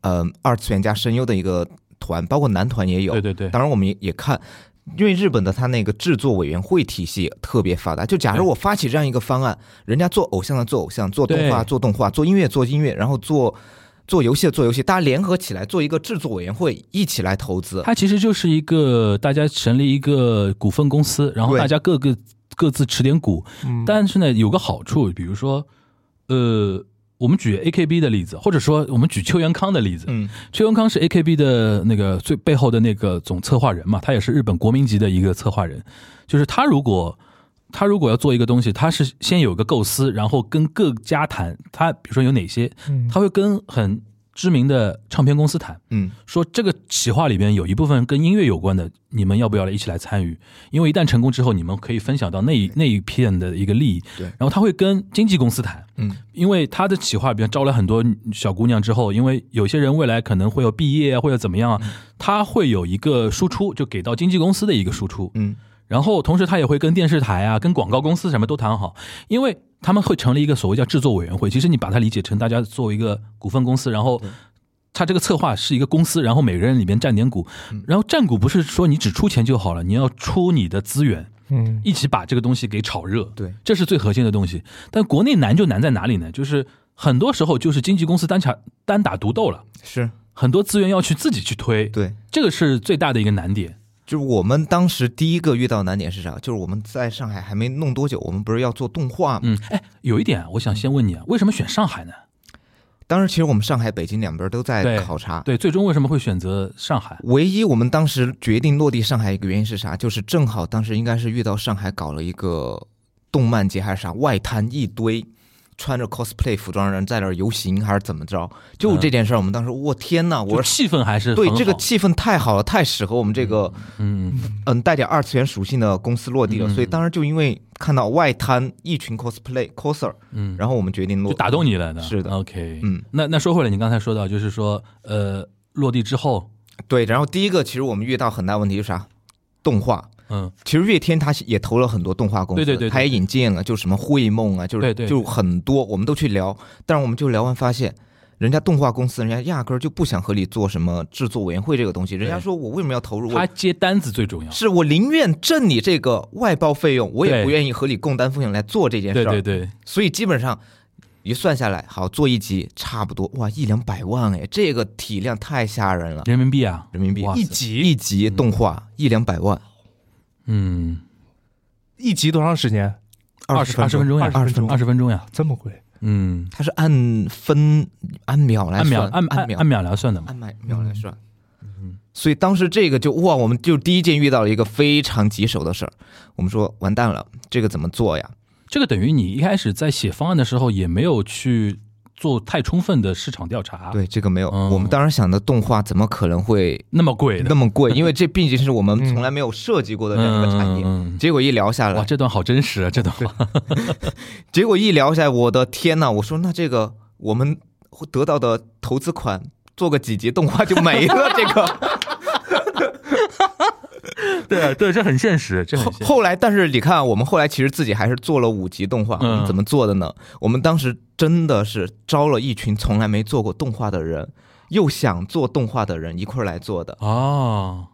呃，二次元加声优的一个团，包括男团也有。
对对对，
当然我们也也看，因为日本的它那个制作委员会体系特别发达。就假如我发起这样一个方案，人家做偶像的做偶像，做动画做动画，做音乐做音乐，然后做做游戏的做游戏，大家联合起来做一个制作委员会，一起来投资。
它其实就是一个大家成立一个股份公司，然后大家各个各自持点股，
嗯
但是呢，有个好处，比如说，呃，我们举 AKB 的例子，或者说我们举邱元康的例子。
嗯，
邱元康是 AKB 的那个最背后的那个总策划人嘛，他也是日本国民级的一个策划人。就是他如果他如果要做一个东西，他是先有个构思，然后跟各家谈，他比如说有哪些，
嗯。
他会跟很知名的唱片公司谈，
嗯，
说这个企划里边有一部分跟音乐有关的，你们要不要来一起来参与？因为一旦成功之后，你们可以分享到那一那一片的一个利益。
对。
然后他会跟经纪公司谈，
嗯，
因为他的企划里边招了很多小姑娘之后，因为有些人未来可能会有毕业啊，或者怎么样啊，他会有一个输出，就给到经纪公司的一个输出。
嗯，
然后同时他也会跟电视台啊、跟广告公司什么都谈好，因为他们会成立一个所谓叫制作委员会。其实你把它理解成大家作为一个股份公司，然后他这个策划是一个公司，然后每个人里面占点股，然后占股不是说你只出钱就好了，你要出你的资源，
嗯
一起把这个东西给炒热。
对，
这是最核心的东西。但国内难就难在哪里呢？就是很多时候就是经纪公司单打单打独斗了，
是
很多资源要去自己去推，
对。
这个是最大的一个难点。
就是我们当时第一个遇到难点是啥？就是我们在上海还没弄多久，我们不是要做动画吗？
嗯，哎，有一点啊，我想先问你啊，为什么选上海呢？
当时其实我们上海、北京两边都在考察。
对，最终为什么会选择上海？
唯一我们当时决定落地上海一个原因是啥？就是正好当时应该是遇到上海搞了一个动漫节还是啥，外滩一堆穿着 cosplay 服装的人在那儿游行还是怎么着？就这件事儿，我们当时我天呐，我
就气氛还是
对这个气氛太好了，太适合我们这个
嗯
嗯带点二次元属性的公司落地了。
嗯
所以当时就因为看到外滩一群 cosplay coser，
嗯，
然后我们决定落
就打动你了呢。
是的
，OK，
嗯，
那那说回来，你刚才说到就是说，呃，落地之后，
对，然后第一个其实我们遇到很大问题是啥？动画。
嗯。
其实月天他也投了很多动画公司，
对对对对
它也引进了，就什么绘梦啊，就是
对对
就很多，我们都去聊，但是我们就聊完发现，人家动画公司人家压根儿就不想和你做什么制作委员会这个东西，人家说我为什么要投入？
他
我
接单子最重要。
是我宁愿挣你这个外包费用，我也不愿意和你共担风险来做这件事儿。
对对对，
所以基本上一算下来，好做一集差不多哇一两百万哎，这个体量太吓人了，
人民币啊，
人民币
一集
一集动画一两百万，
嗯，
一集多长时间？
二十二十分钟呀
，20分钟
二十分钟呀，
这么贵？
嗯，
它是按分按秒来
按秒
算，按秒
按按按秒来算的嘛。
按秒秒来算。嗯所以当时这个就哇，我们就第一件遇到了一个非常棘手的事儿。我们说完蛋了，这个怎么做呀？
这个等于你一开始在写方案的时候也没有去做太充分的市场调查，，
对，这个没有。
嗯
我们当时想的动画怎么可能会
那么贵的
那么贵？因为这毕竟是我们从来没有涉及过的两个产业。结果一聊下来哇，
这段好真实啊，这段话，
结果一聊下来，我的天呐！我说那这个我们得到的投资款做个几集动画就没了。这个
对对，这很现实，这很
后。后来，但是你看，我们后来其实自己还是做了五集动画。我
嗯
们怎么做的呢？我们当时真的是招了一群从来没做过动画的人，又想做动画的人一块儿来做的。
哦，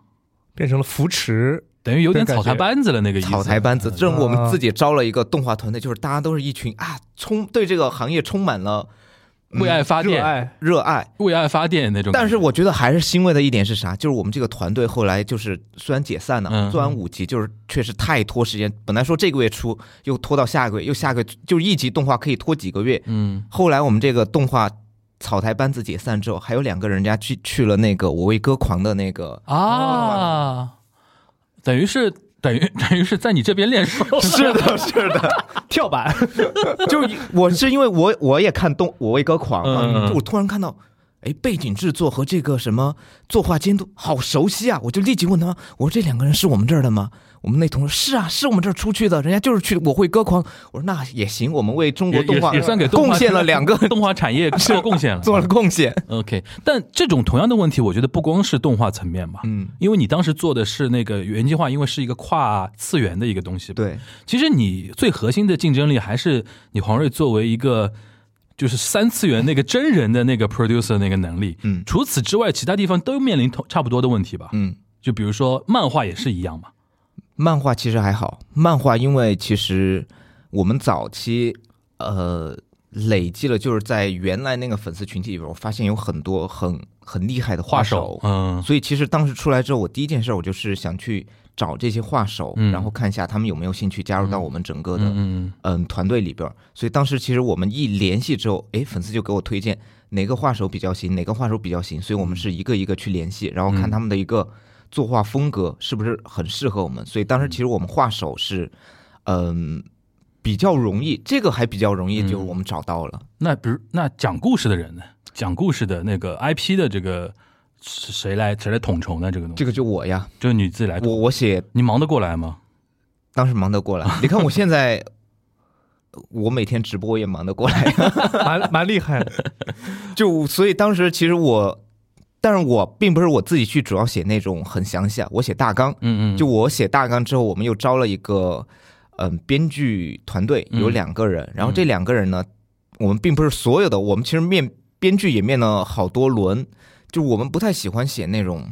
变成了扶持，
等于有点草台班子了那个意思。
草台班子，这我们
啊
自己招了一个动画团队，就是大家都是一群啊，充对这个行业充满了嗯
为爱发电，
热爱，
热爱。
为爱发电那种。
但是我觉得还是欣慰的一点是啥？就是我们这个团队后来就是虽然解散了，
嗯
做完五集，就是确实太拖时间。本来说这个月出，又拖到下个月，又下个月，就是一集动画可以拖几个月。
嗯
后来我们这个动画草台班子解散之后，还有两个人家去去了那个我为歌狂的那个，
啊，等于是等于 等于是在你这边练手。
是的，是的，
跳板，
就是我是因为我我也看动我为歌狂嘛，
嗯嗯嗯
就我突然看到。哎，背景制作和这个什么作画监督好熟悉啊！我就立即问他：“我说这两个人是我们这儿的吗？”我们那同事是啊，是我们这儿出去的，人家就是去我会歌狂。我说那也行，我们为中国动画
也也算给动画
贡献了两个，
动画产业 做贡献了，
做了贡献。
OK，但这种同样的问题，我觉得不光是动画层面吧，
嗯，
因为你当时做的是那个原计划，因为是一个跨次元的一个东西。，
对，
其实你最核心的竞争力还是你黄瑞作为一个就是三次元那个真人的那个 producer 那个能力。
嗯
除此之外，其他地方都面临同差不多的问题吧？
嗯。
就比如说漫画也是一样嘛。
漫画其实还好，漫画因为其实我们早期呃累积了，就是在原来那个粉丝群体里边，我发现有很多很很厉害的画手，
嗯。
所以其实当时出来之后，我第一件事我就是想去找这些画手，
嗯。
然后看一下他们有没有兴趣加入到我们整个的
嗯
嗯团队里边。所以当时其实我们一联系之后，诶，粉丝就给我推荐哪个画手比较行，哪个画手比较行，所以我们是一个一个去联系，然后看他们的一个作画风格是不是很适合我们。所以当时其实我们画手是嗯。比较容易，这个还比较容易，
嗯
就是我们找到了。
那比如那讲故事的人呢？讲故事的那个 IP 的这个是谁来谁来统筹呢？这个东西，
这个就我呀，
就是你自己来，
我我写
你忙得过来吗？
当时忙得过来。你看我现在，我每天直播也忙得过来。
蛮蛮厉害的。
就所以当时其实我，但是我并不是我自己去主要写那种很详细啊，我写大纲。
嗯嗯，
就我写大纲之后，我们又招了一个嗯编剧团队，有
嗯
两个人。然后这两个人呢，我们并不是所有的，我们其实面编剧也面了好多轮，就我们不太喜欢写那种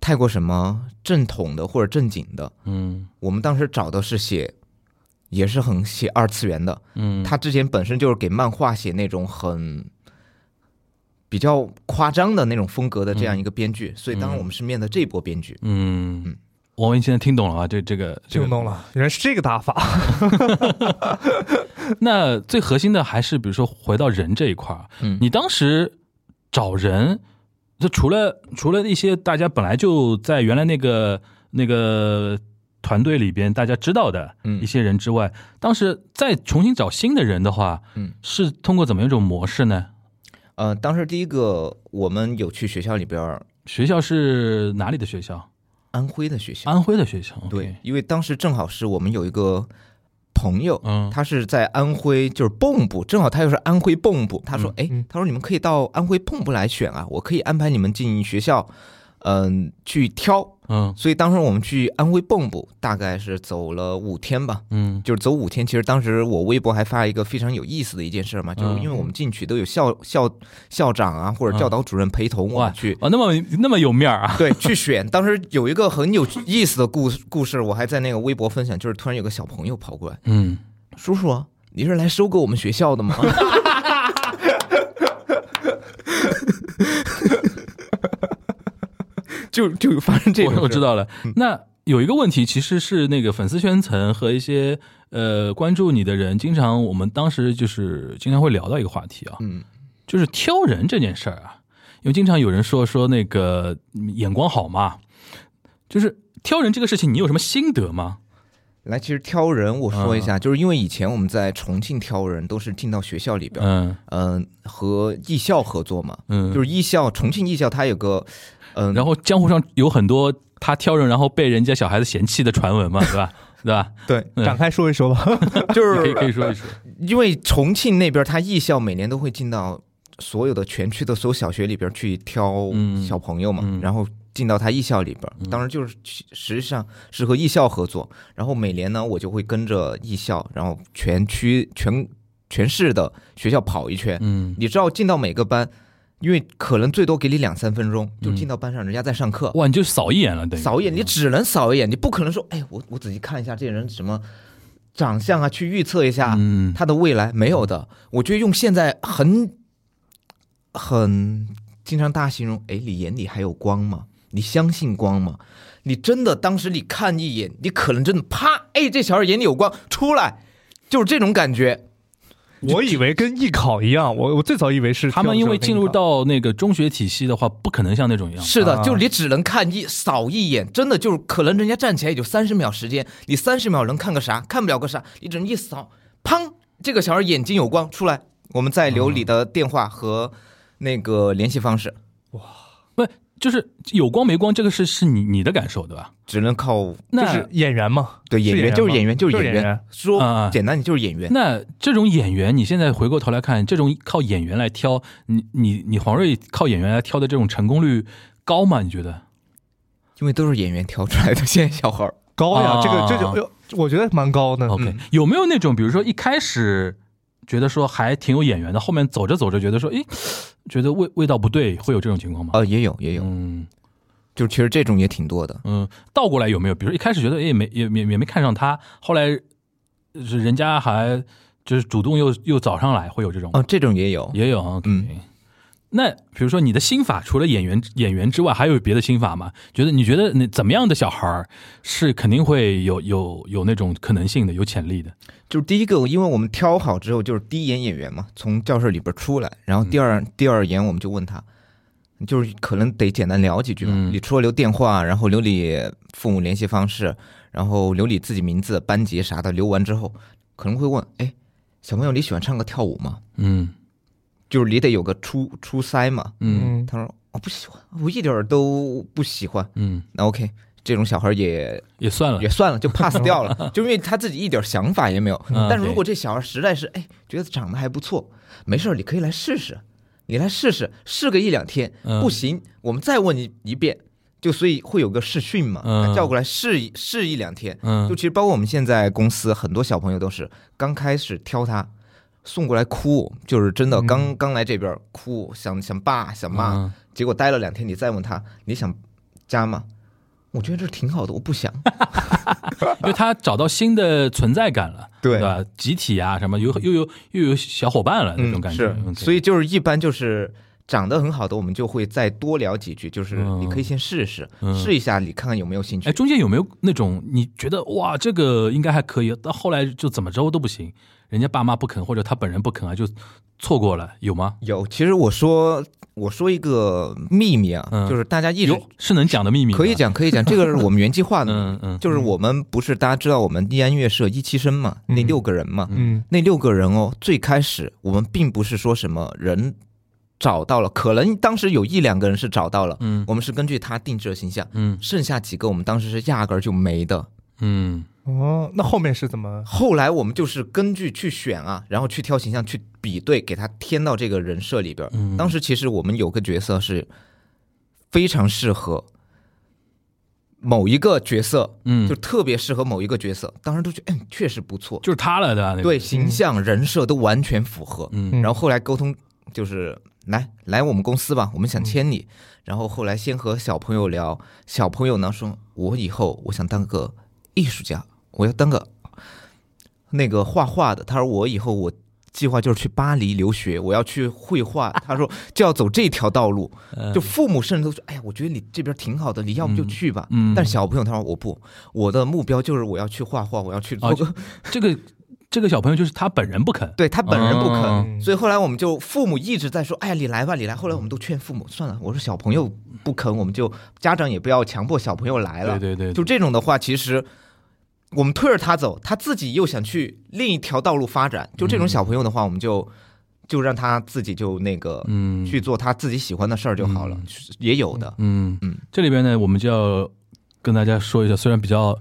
太过什么正统的或者正经的。
嗯
我们当时找的是写。也是很写二次元的，
嗯，
他之前本身就是给漫画写那种很比较夸张的那种风格的这样一个编剧，所以当然我们是面的这一波编剧。
嗯。
嗯，
王文现在听懂了啊，这这个这个。
听懂了，原来是这个打法。
那最核心的还是比如说回到人这一块儿，
嗯。
你当时找人，就除了除了一些大家本来就在原来那个那个团队里边大家知道的
嗯。
一些人之外，当时再重新找新的人的话，
嗯，
是通过怎么样一种模式呢？
呃，当时第一个我们有去学校里边儿，
学校是哪里的学校？
安徽的学校，
安徽的学校。
对
OK，，
因为当时正好是我们有一个朋友，
嗯，
他是在安徽，就是蚌埠，正好他又是安徽蚌埠。他说：“哎、
嗯
他说你们可以到安徽蚌埠来选啊，我可以安排你们进学校，嗯、去挑。”
嗯
所以当时我们去安徽蚌埠，大概是走了五天吧，
嗯
就是走五天。其实当时我微博还发一个非常有意思的一件事嘛，就是因为我们进去都有校校校长啊或者教导主任陪同我去。
哦，那么那么有面儿啊！
对，去选。当时有一个很有意思的故故事，我还在那个微博分享，就是突然有个小朋友跑过来，
嗯，
叔叔啊，你是来收购我们学校的吗？就就发生这个
我我知道了。
嗯。
那有一个问题，其实是那个粉丝圈层和一些呃关注你的人，经常我们当时就是经常会聊到一个话题啊，
嗯。
就是挑人这件事儿啊，因为经常有人说说那个嗯眼光好嘛，就是挑人这个事情，你有什么心得吗？
来，其实挑人，我说一下，就是因为以前我们在重庆挑人都是进到学校里边，
嗯
嗯、和艺校合作嘛，
嗯，
就是艺校重庆艺校它有个，嗯、
然后江湖上有很多他挑人然后被人家小孩子嫌弃的传闻嘛，对吧？对吧？
对，
嗯
展开说一说吧。
就是
可以可以说一说。
因为重庆那边他艺校每年都会进到所有的全区的所有小学里边去挑
嗯
小朋友嘛，
嗯
然后进到他艺校里边，当时就是实际上是和艺校合作，然后每年呢我就会跟着艺校，然后全区全全市的学校跑一圈，
嗯，
你知道进到每个班，因为可能最多给你两三分钟，就
嗯
进到班上，人家在上课，
哇，你就扫一眼了，对
扫一眼，你只能扫一眼，你不可能说，哎，我我仔细看一下这个人什么长相啊，去预测一下
嗯。
他的未来，没有的。我觉得用现在很很经常大家形容，哎，你眼里还有光吗？你相信光吗？你真的当时你看一眼，你可能真的啪，哎，这小孩眼里有光，出来，就是这种感觉。
我以为跟艺考一样，我我最早以为是
他们因为进入
到
到那个中学体系的话，不可能像那种一样。
是的，
啊
就你只能看一扫一眼，真的就是可能人家站起来也就三十秒时间，你三十秒能看个啥？看不了个啥，你只能一扫，砰，这个小孩眼睛有光出来，我们再留你的电话和那个联系方式，哇
不就是有光没光，这个是是你你的感受对吧？
只能靠
那
就是演员嘛，
对演员，就是演员，就是演员。说
啊
简单，你就是演员。
那这种演员，你现在回过头来看，这种靠演员来挑，你你你黄睿靠演员来挑的这种成功率高吗？你觉得？
因为都是演员挑出来的，现在小孩儿
高呀，
啊
这个这就哟我觉得蛮高的。
OK，、
嗯
有没有那种，比如说一开始觉得说还挺有演员的，后面走着走着觉得说，诶，觉得味味道不对，会有这种情况吗？
呃也有也有，
嗯
就其实这种也挺多的。
嗯，倒过来有没有？比如一开始觉得，诶，也没也也也没看上他，后来是人家还就是主动又又找上来，会有这种吗？
哦，这种也有。
也有啊。
嗯
那比如说你的心法，除了演员演员之外，还有别的心法吗？觉得你觉得你怎么样的小孩儿是肯定会有有有那种可能性的、有潜力的？
就是第一个，因为我们挑好之后，就是第一眼演员嘛，从教室里边出来，然后第二、第二眼我们就问他，就是可能得简单聊几句嘛。
嗯
你除了留电话，然后留你父母联系方式，然后留你自己名字、班级啥的，留完之后，可能会问，哎，小朋友你喜欢唱歌跳舞吗？
嗯
就是你得有个初初筛嘛。
嗯
嗯，
他说我不喜欢，我一点儿都不喜欢。
嗯，
那 OK，这种小孩也
也算了
也。算了，就 pass 掉了，就因为他自己一点想法也没有。
嗯
但是如果这小孩实在是哎觉得长得还不错，没事儿，你可以来试试，你来试试，试个一两天，
嗯
不行，我们再问你一遍。就所以会有个试训嘛，
嗯
叫过来试一试一两天。
嗯
就其实包括我们现在公司很多小朋友都是刚开始挑他，送过来哭，就是真的
嗯
刚刚来这边哭，想想爸想妈，
嗯
结果待了两天，你再问他你想家吗？我觉得这挺好的，我不想。
因为他找到新的存在感了，
对
吧？集体啊，什么有又有又有小伙伴了那种感觉。
嗯是，所
以
以就是一般就是长得很好的，我们就会再多聊几句，就是
嗯
你可以先试试，
嗯
试一下，你看看有没有兴趣
哎，。中间有没有那种你觉得哇，这个应该还可以，到后来就怎么着都不行，人家爸妈不肯或者他本人不肯啊，就错过了，有吗？
有，其实我说我说一个秘密啊，
嗯。
就是大家一直
是能讲的秘密，
可以讲可以讲，这个是我们原计划的，
嗯嗯
就是我们不是大家知道我们易安乐社一期生嘛，那
嗯。
六个人嘛，
嗯。
那六个人哦，最开始我们并不是说什么人找到了，可能当时有一两个人是找到了，
嗯。
我们是根据他定制的形象，
嗯。
剩下几个我们当时是压根儿就没的。
嗯
哦，那后面是怎么？
后来我们就是根据去选啊，然后去挑形象去比对，给他添到这个人设里边。
嗯，
当时其实我们有个角色是非常适合某一个角色，
嗯
就特别适合某一个角色，当时都觉得嗯确实不错，
就是他了的那个，
对形象人设都完全符合。
嗯
嗯
然后后来沟通就是来来我们公司吧，我们想签你。然后后来先和小朋友聊，小朋友呢说，我以后我想当个艺术家，我要当个那个画画的。他说我以后我计划就是去巴黎留学，我要去绘画。他说就要走这条道路。
呃
就父母甚至都说，哎呀，我觉得你这边挺好的，你要不就去吧。
嗯，
但是小朋友他说我不，我的目标就是我要去画画，我要去做
这个这个小朋友就是他本人不肯，
对他本人不肯，
嗯
所以后来我们就父母一直在说，哎呀，你来吧，你来。后来我们都劝父母，算了，我说小朋友不肯，我们就家长也不要强迫小朋友来了。
对对对，
就这种的话，其实我们推着他走，他自己又想去另一条道路发展。就这种小朋友的话，我们就就让他自己就那个
嗯
去做他自己喜欢的事儿就好了，也有的。
嗯
嗯，
这里边呢，我们就要跟大家说一下，虽然比较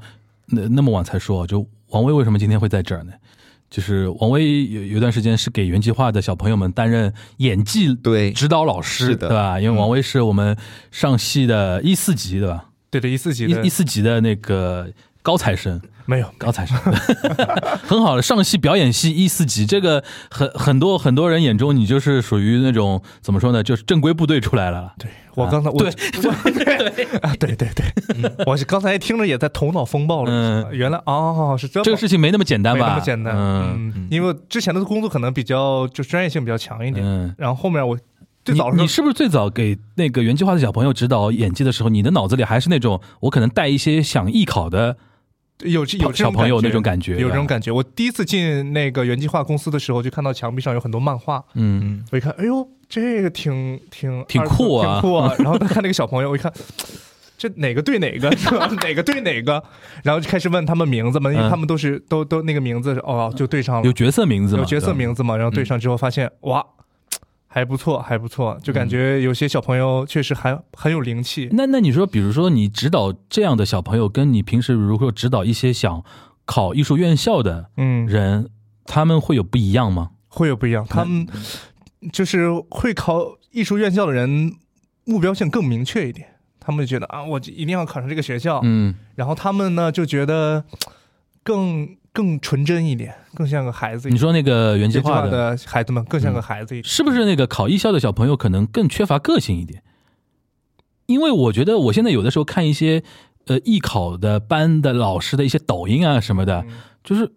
那那么晚才说，就王威为什么今天会在这儿呢？就是王威有有段时间是给原计划的小朋友们担任演技
对
指导老师，
是的
对吧？因为王威是我们上戏的一四级，对吧？
对对，一四级的
一一四级的那个高材生，
没有，
高材生，很好的上戏表演系一四级，这个很很多很多人眼中你就是属于那种怎么说呢，就是正规部队出来了。
对我刚才我
对。
啊，对对对，我是刚才听着也在头脑风暴了，
嗯。
原来哦是这么。
这个事情没那么简单吧？
没
吧？
那么简单，
嗯
嗯，因为之前的工作可能比较就专业性比较强一点，
嗯。
然后后面我最
你
早
你是不是最早给那个原计划的小朋友指导演技的时候，你的脑子里还是那种我可能带一些想艺考的
有这有这种
小朋友
感觉
那种感觉，
有这种感觉。我第一次进那个原计划公司的时候，就看到墙壁上有很多漫画，
嗯，
嗯，
我一看，哎呦，这个挺挺
挺酷啊
挺酷啊！然后他看那个小朋友，我一看，这哪个对哪个 是吧？哪个对哪个？然后就开始问他们名字嘛，因为
嗯
他们都是都都那个名字哦，就对上了
有，角色名字吗，
有角色名字嘛，然后对上之后发现哇。还不错，还不错，就感觉有些小朋友确实还很有灵气。
那那你说，比如说你指导这样的小朋友，跟你平时如果指导一些想考艺术院校的
嗯，
人，他们会有不一样吗？
会有不一样。他们就是会考艺术院校的人，目标性更明确一点。他们就觉得啊，我一定要考上这个学校。
嗯，
然后他们呢就觉得更更纯真一点，更像个孩子一点。
你说那个原计
划
划的，
孩子们更像个孩子一点。
是不是那个考艺校的小朋友可能更缺乏个性一点？因为我觉得我现在有的时候看一些呃艺考的班的老师的一些抖音啊什么的，就是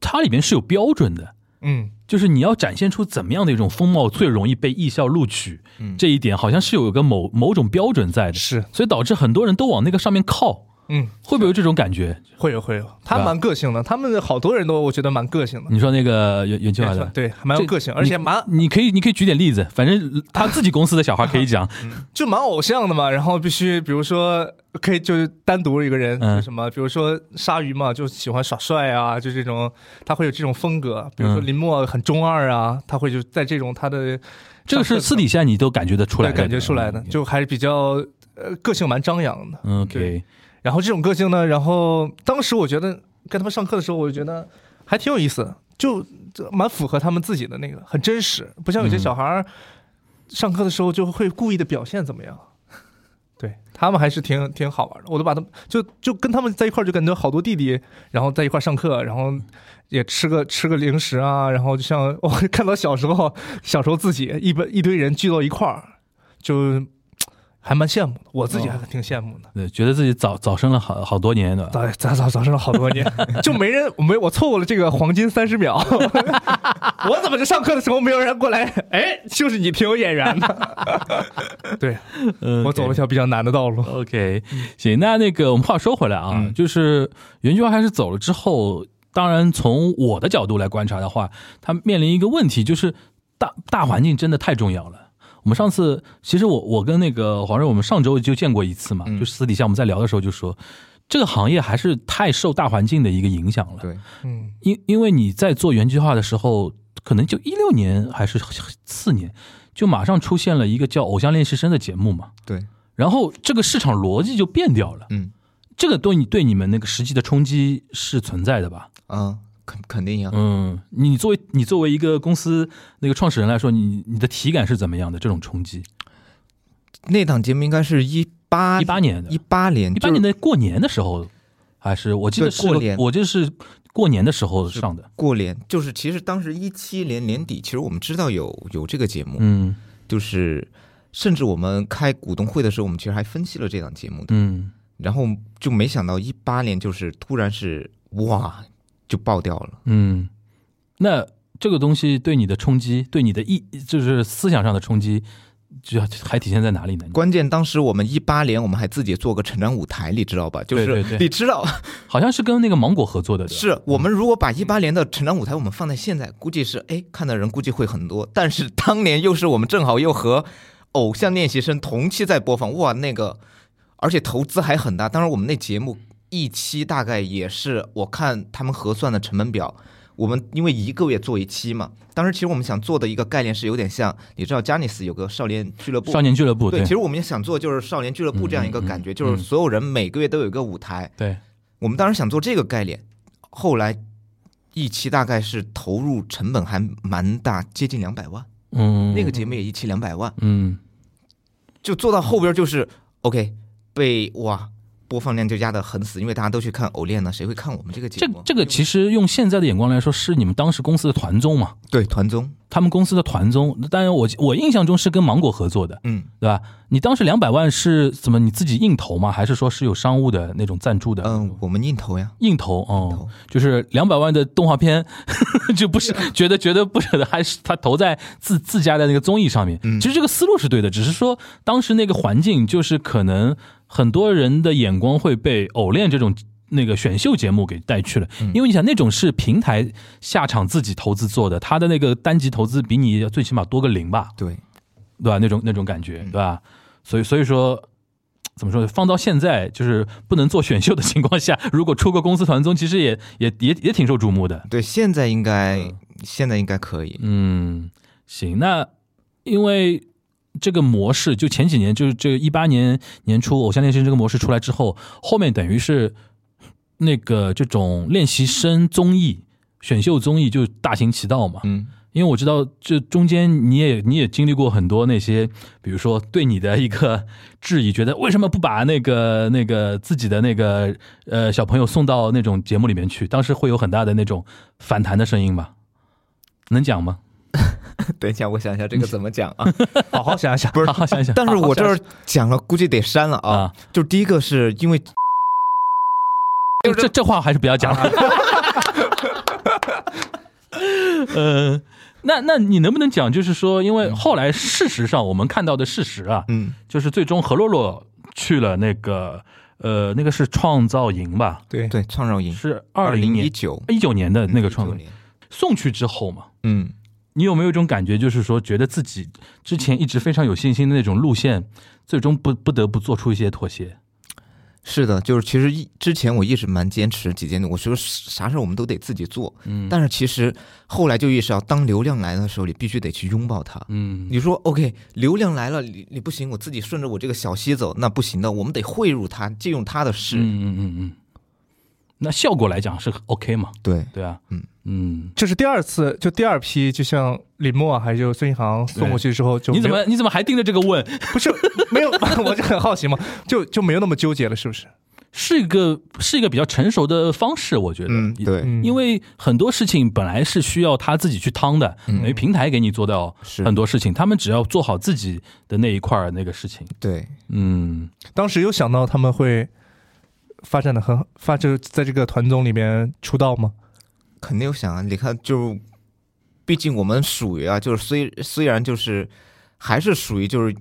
它里面是有标准的。
嗯，
就是你要展现出怎么样的一种风貌最容易被艺校录取，
嗯
这一点好像是有个某某种标准在的，
是，
所以导致很多人都往那个上面靠，
嗯，
会不会有这种感觉？
会有会有，他蛮个性的，他们好多人都我觉得蛮个性的。
你说那个袁袁计划的，
对，蛮有个性，而且蛮
你你可以你可以举点例子，反正他自己公司的小孩可以讲，
就蛮偶像的嘛。然后必须，比如说，可以就是单独一个人，什么，比如说鲨鱼嘛，就喜欢耍帅啊，就这种，他会有这种风格。比如说
嗯
林墨很中二啊，他会就在这种他的
这个是私底下你都感觉得出来的，
感觉出来的，就还是比较呃个性蛮张扬的。
嗯
对
OK，
然后这种个性呢，然后当时我觉得跟他们上课的时候，我就觉得还挺有意思，就蛮符合他们自己的那个，很真实，不像有些小孩儿上课的时候就会故意的表现怎么样。对他们还是挺挺好玩的，我都把他们就就跟他们在一块儿，就感觉好多弟弟，然后在一块儿上课，然后也吃个吃个零食啊，然后就像我看到小时候小时候自己一般一堆人聚到一块儿，就还蛮羡慕的，我自己还挺羡慕的。
对，觉得自己早早生了好好多年的，
早早早早生了好多年，就没人我没我错过了这个黄金三十秒，我怎么就上课的时候没有人过来？哎，就是你挺有眼缘的。对
嗯
我走了一条比较难的道路。
OK，行，那那个我们话说回来啊，
嗯
就是袁居华开始走了之后，当然从我的角度来观察的话，他面临一个问题，就是大大环境真的太重要了。我们上次其实我我跟那个黄瑞，我们上周就见过一次嘛，
嗯。
就私底下我们在聊的时候就说，这个行业还是太受大环境的一个影响了。
对，
嗯。
因因为你在做原计划的时候，可能就一六年还是四年，就马上出现了一个叫《偶像练习生》的节目嘛，
对，
然后这个市场逻辑就变掉了。
嗯。
这个对你对你们那个实际的冲击是存在的吧？
啊，肯肯定呀。
嗯，你作为你作为一个公司那个创始人来说，你你的体感是怎么样的？这种冲击？
那档节目应该是一八
一八年的，
一八年，
一八年的过年的时候，还是我记得是
过年
我记得是过年的时候上的。
过年，就是其实当时一七年年底，其实我们知道有有这个节目，
嗯
就是甚至我们开股东会的时候，我们其实还分析了这档节目的，
嗯
然后就没想到一八年就是突然是哇就爆掉了。
嗯，那这个东西对你的冲击，对你的意就是思想上的冲击，就还体现在哪里呢？
关键当时我们一八年，我们还自己做个成长舞台，你知道吧？就是
对对对
你知道，
好像是跟那个芒果合作的，
是我们如果把一八年的成长舞台我们放在现在，估计是哎看的人估计会很多。但是当年又是我们正好又和偶像练习生同期在播放，哇，那个而且投资还很大。当然我们那节目一期大概也是我看他们核算的成本表。我们因为一个月做一期嘛，当时其实我们想做的一个概念是有点像，你知道 j a n i c e 有个少年俱乐部，
少年俱乐部，
对，
对
其实我们也想做就是少年俱乐部这样一个感觉，
嗯嗯嗯
就是所有人每个月都有一个舞台，
对，
我们当时想做这个概念，后来一期大概是投入成本还蛮大，接近两百万。
嗯，
那个节目也一期两百万，
嗯
就做到后边就是 OK 被哇播放量就压得很死，因为大家都去看偶练呢，谁会看我们这个节目？
这这个其实用现在的眼光来说，是你们当时公司的团综嘛？
对团综，
他们公司的团综，当然我我印象中是跟芒果合作的，
嗯，
对吧？你当时两百万是怎么你自己硬投吗？还是说是有商务的那种赞助的？
嗯，我们硬投呀，
硬投哦，
投
就是两百万的动画片，就不是觉得觉得不舍得，还是他投在自自家的那个综艺上面。
嗯
其实这个思路是对的，只是说当时那个环境，就是可能很多人的眼光会被偶练这种。那个选秀节目给带去了，因为你想那种是平台下场自己投资做的，他的那个单集投资比你最起码多个零吧，
对，
对吧？那种那种感觉，对吧？所以所以说，怎么说呢？放到现在，就是不能做选秀的情况下，如果出个公司团综，其实也也也也挺受瞩目的。
对，现在应该、现在应该可以，
嗯，行，那因为这个模式，就前几年，就是这个一八年年初《偶像练习生》这个模式出来之后，后面等于是那个这种练习生综艺、选秀综艺就大行其道嘛。
嗯，
因为我知道这中间你也你也经历过很多那些，比如说对你的一个质疑，觉得为什么不把那个那个自己的那个呃小朋友送到那种节目里面去？当时会有很大的那种反弹的声音吧？能讲吗？
等一下，我想一下这个怎么讲啊？
好好想一想，
不是
好好想一想。
但是我这儿讲了，估计得删了啊。
啊
就第一个是因为
这这这话还是不要讲了。呃，那那你能不能讲，就是说，因为后来事实上我们看到的事实啊，
嗯，
就是最终何洛洛去了那个呃那个是创造营吧？
对，
对创造营
是二零年
一九
一九年的那个创造营
年，
送去之后嘛，
嗯，
你有没有一种感觉，就是说觉得自己之前一直非常有信心的那种路线，最终不不得不做出一些妥协？
是的，就是其实一之前我一直蛮坚持几件的，我说啥事儿我们都得自己做，
嗯
但是其实后来就意识到，当流量来的时候，你必须得去拥抱它。
嗯
你说 OK，流量来了，你你不行，我自己顺着我这个小溪走，那不行的，我们得汇入它，借用它的势。
嗯嗯嗯嗯，那效果来讲是 OK 嘛？
对，
对啊，
嗯
嗯，
这是第二次，就第二批，就像李默啊还有孙一航送过去之后，就
你怎么你怎么还盯着这个问？
不是没有？我就很好奇嘛，就就没有那么纠结了，是不是？
是一个是一个比较成熟的方式，我觉得。
嗯，对，
嗯，
因为很多事情本来是需要他自己去趟的，
嗯
等于平台给你做到
是
很多事情，他们只要做好自己的那一块儿那个事情。
对，
嗯
当时有想到他们会发展的很好发，就是在这个团综里面出道吗？
肯定有想啊。你看，就毕竟我们属于啊，就是虽虽然就是还是属于就是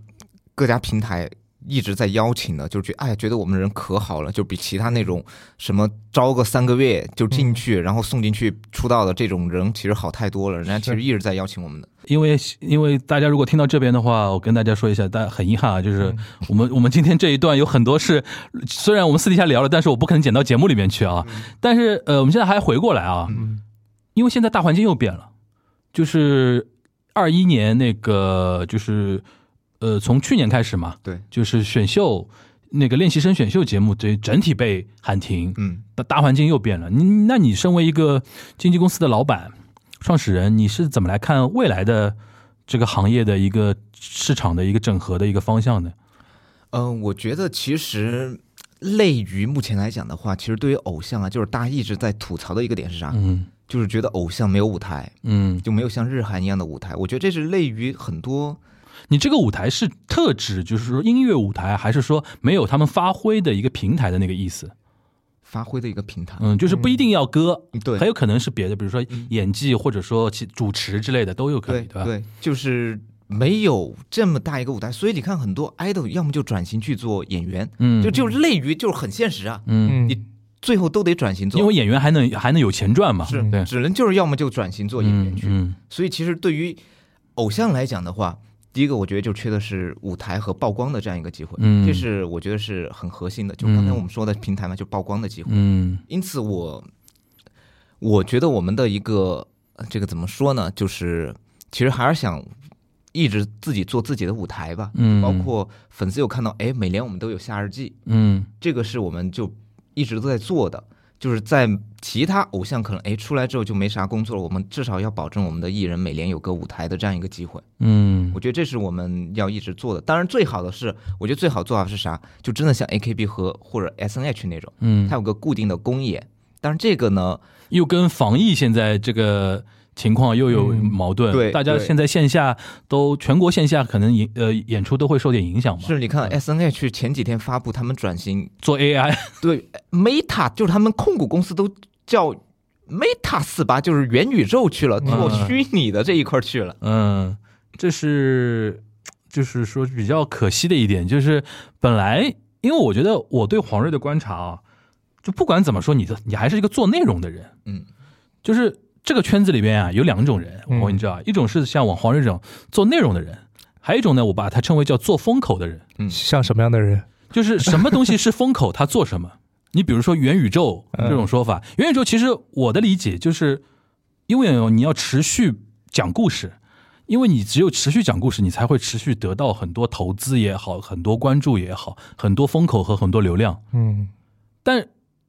各家平台一直在邀请的，就觉得哎，觉得我们人可好了，就比其他那种什么招个三个月就进去，然后送进去出道的这种人，其实好太多了。人家其实一直在邀请我们的。
因为因为大家如果听到这边的话，我跟大家说一下，但很遗憾啊，就是我们我们今天这一段有很多是，虽然我们私底下聊了，但是我不可能剪到节目里面去啊。但是呃，我们现在还回过来啊，
嗯
因为现在大环境又变了，就是二一年那个就是呃，从去年开始嘛，
对，
就是选秀那个练习生选秀节目这整体被喊停，
嗯，
大大环境又变了。你那你身为一个经纪公司的老板、创始人，你是怎么来看未来的这个行业的一个市场的一个整合的一个方向呢？
嗯、我觉得其实类于目前来讲的话，其实对于偶像啊，就是大家一直在吐槽的一个点是啥？
嗯
就是觉得偶像没有舞台，
嗯，
就没有像日韩一样的舞台。我觉得这是类于很多
你这个舞台是特指就是说音乐舞台，还是说没有他们发挥的一个平台的那个意思？
发挥的一个平台。
嗯，就是不一定要歌，
对，
很有可能是别的，比如说演技或者说其主持之类的都有可能，
对
对吧？
对，就是没有这么大一个舞台，所以你看很多 idol 要么就转型去做演员，
嗯，
就就类于就是很现实啊，
嗯，
嗯
你最后都得转型做，
因为演员还能还能有钱赚嘛，
是
对，
只能就是要么就转型做演员去。
嗯嗯
所以其实对于偶像来讲的话，第一个我觉得就缺的是舞台和曝光的这样一个机会，
嗯
这是我觉得是很核心的。就刚才我们说的平台嘛，就曝光的机会。
嗯
因此我我觉得我们的一个呃这个怎么说呢，就是其实还是想一直自己做自己的舞台吧。
嗯，
包括粉丝有看到，哎，每年我们都有夏日季，
嗯
这个是我们就一直都在做的。就是在其他偶像可能哎出来之后就没啥工作了，我们至少要保证我们的艺人每年有个舞台的这样一个机会。
嗯
我觉得这是我们要一直做的。当然，最好的是，我觉得最好做法是啥？就真的像 AKB 和或者 SNH 那种，
嗯
它，有个固定的公演。但是，这个呢，
又跟防疫现在这个情况又有
嗯。
矛盾，
对对
大家现在线下都全国线下可能演呃演出都会受点影响嘛，
是你看 SNH 前几天发布他们转型，
做 AI，
对 Meta 就是他们控股公司都叫 Meta 四八，就是元宇宙去了，做
嗯
虚拟的这一块去了。
嗯，这是就是说比较可惜的一点，就是本来因为我觉得我对黄睿的观察啊，就不管怎么说，你的你还是一个做内容的人，
嗯，
就是这个圈子里边啊有两种人，
嗯。
我你知道，一种是像网黄睿这种做内容的人，还有一种呢，我把它称为叫做风口的人，嗯。
像什么样的人？
就是什么东西是风口，他做什么。你比如说元宇宙这种说法，元宇宙其实我的理解就是，因为你要持续讲故事，因为你只有持续讲故事，你才会持续得到很多投资也好，很多关注也好，很多风口和很多流量。
嗯。
但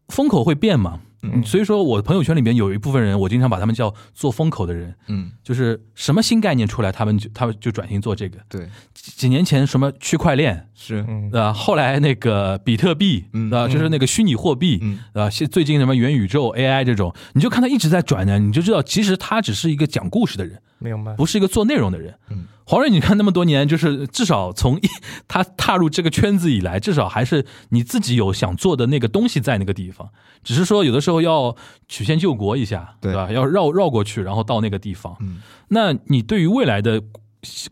风口会变嘛，
嗯
所以说我朋友圈里面有一部分人，我经常把他们叫做风口的人，
嗯，
就是什么新概念出来，他们就他们就转型做这个。
对，
几几年前什么区块链，
是，
嗯？
后来那个比特币，
嗯
啊，就是那个虚拟货币，
嗯
啊，现最近什么元宇宙、AI 这种，你就看他一直在转呢，你就知道其实他只是一个讲故事的人，
明白。
不是一个做内容的人。
嗯，
黄睿，你看那么多年，就是至少从一 他踏入这个圈子以来，至少还是你自己有想做的那个东西在那个地方，只是说有的时候要曲线救国一下，
对
吧？要绕绕过去，然后到那个地方。
嗯，
那你对于未来的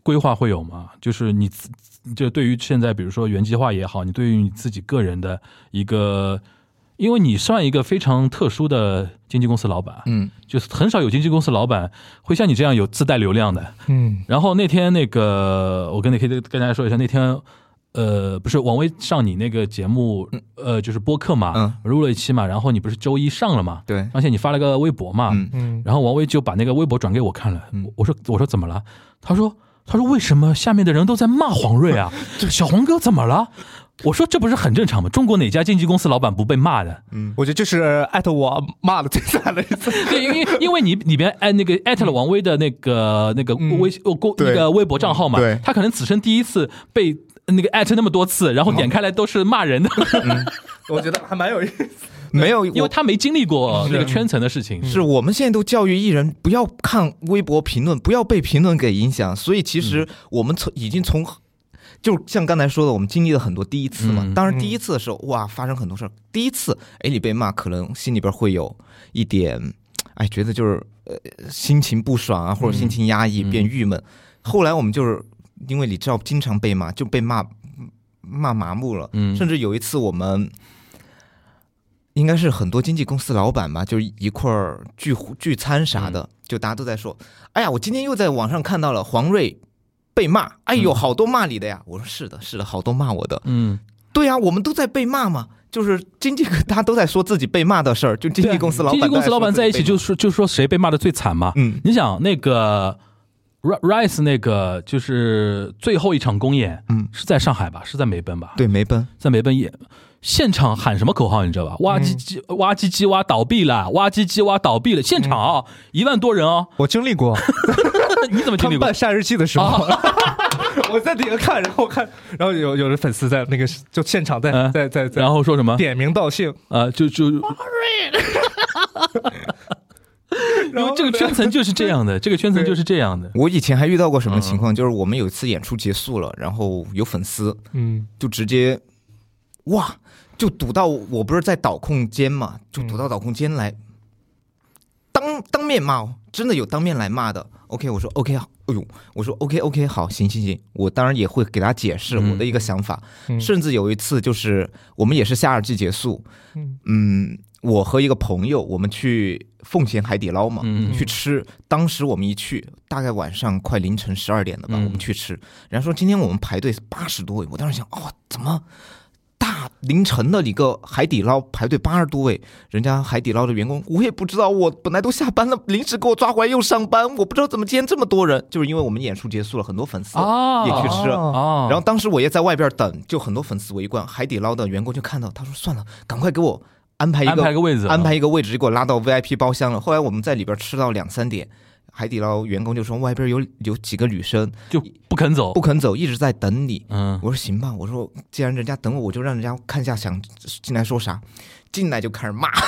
规划会有吗？就是你自就对于现在，比如说原计划也好，你对于你自己个人的一个，因为你算一个非常特殊的经纪公司老板，
嗯
就是很少有经纪公司老板会像你这样有自带流量的。
嗯
然后那天那个，我跟你可以跟大家说一下，那天。呃，不是王威上你那个节目，呃，就是播客嘛，
嗯
录了一期嘛，然后你不是周一上了嘛，
对，
而且你发了个微博嘛，
嗯
嗯，
然后王威就把那个微博转给我看了，
嗯
我我说我说怎么了？他说他说为什么下面的人都在骂黄睿啊？小黄哥怎么了？我说这不是很正常吗？中国哪家经纪公司老板不被骂的？
嗯我觉得就是艾特我骂的最惨的一次。
对，因为因为你里边艾那个艾特了王威的那个那个
嗯
微呃公那个微博账号嘛
对，
他可能此生第一次被那个艾特那么多次，然后点开来都是骂人的，
我觉得还蛮有意思。
没有，
因为他没经历过那个圈层的事情。
是我们现在都教育艺人不要看微博评论，不要被评论给影响。所以其实我们从已经从，就像刚才说的，我们经历了很多第一次嘛。
嗯
当然第一次的时候，哇，发生很多事儿。第一次，哎，你被骂，可能心里边会有一点，哎，觉得就是呃心情不爽啊，或者心情压抑，
嗯
变郁闷。后来我们就是因为你知道，经常被骂，就被骂骂麻木了。
嗯
甚至有一次我们。应该是很多经纪公司老板吧，就是一块儿聚聚餐啥的，就大家都在说：“哎呀，我今天又在网上看到了黄睿被骂，哎呦，
嗯
好多骂你的呀！”我说：“是的，是的，好多骂我的。
嗯，”
对呀、我们都在被骂嘛，就是经纪 大家都在说自己被骂的事儿，就经纪公司老板
经纪公司老板在一起就
就
说就说谁被骂的最惨嘛。
嗯
你想那个 Ri- Rice 那个就是最后一场公演，
嗯
是在上海吧？是在梅奔吧？，
对梅奔，
在梅奔演。现场喊什么口号你知道吧？挖机机挖机机挖倒闭了，挖机机挖倒闭了。现场啊，一万多人哦，
我经历过，
你怎么经历过
他们办？夏日祭的时候，我在底下看，然后看，然后有有的粉丝在那个就现场在
嗯
在在在，
然后说什么？
点名道姓，
啊，就就，因
然后
为这个圈层就是这样的，这个圈层就是这样的。
我以前还遇到过什么情况？就是我们有一次演出结束了，然后有粉丝
嗯
就直接哇，就堵到我不是在导控间嘛，就堵到导控间来，当当面骂哦，真的有当面来骂的。OK，我说 OK 好，哎呦，我说 OK OK 好，行行行，我当然也会给他解释
嗯
我的一个想法。
嗯
甚至有一次就是我们也是夏日季结束，
嗯
嗯，我和一个朋友我们去奉贤海底捞嘛，
嗯
去吃。当时我们一去，大概晚上快凌晨十二点了吧，
嗯
我们去吃。人家说今天我们排队八十多位，我当时想，哦，怎么大凌晨的一个海底捞排队八十多位？人家海底捞的员工，我也不知道，我本来都下班了，临时给我抓回来又上班，我不知道怎么今天这么多人，就是因为我们演出结束了，很多粉丝
啊
也去吃。
啊，
然后当时我也在外边等，就很多粉丝围观，海底捞的员工就看到，他说算了，赶快给我安排一个
安排个位置啊
安排一个位置就给我拉到 VIP 包厢了。后来我们在里边吃到两三点，海底捞员工就说外边有有几个女生
就不肯走
不。肯走，一直在等你。
嗯，
我说行吧，我说既然人家等我，我就让人家看一下想进来说啥，进来就开始骂。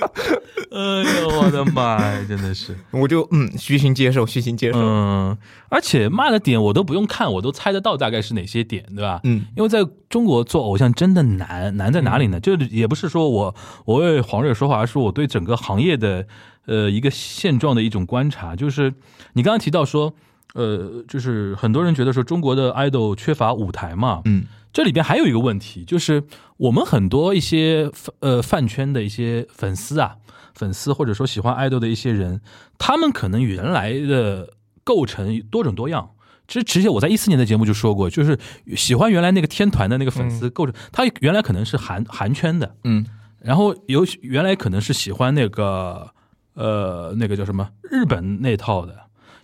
哎呦我的妈呀，真的是。
我就嗯虚心接受，虚心接受。
嗯，而且骂的点我都不用看，我都猜得到大概是哪些点，对吧？
嗯
因为在中国做偶像真的难，难在哪里呢？
嗯
就也不是说我我为黄瑞说话，而是我对整个行业的呃一个现状的一种观察。就是你刚刚提到说，呃，就是很多人觉得说中国的 idol 缺乏舞台嘛，
嗯
这里边还有一个问题，就是我们很多一些呃饭圈的一些粉丝啊，粉丝或者说喜欢 idol 的一些人，他们可能原来的构成多种多样。其实，之前我在一四年的节目就说过，就是喜欢原来那个天团的那个粉丝构成，他原来可能是韩韩圈的，
嗯
然后有原来可能是喜欢那个呃那个叫什么日本那套的，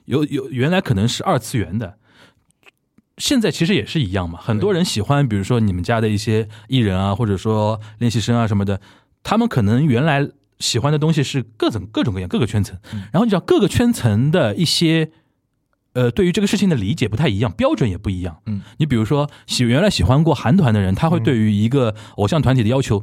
有有原来可能是二次元的，现在其实也是一样嘛。很多人喜欢，比如说你们家的一些艺人啊，或者说练习生啊什么的，他们可能原来喜欢的东西是各种各种各样各个圈层，然后你知道各个圈层的一些。呃，对于这个事情的理解不太一样，标准也不一样。
嗯，
你比如说喜原来喜欢过韩团的人，他会对于一个偶像团体的要求，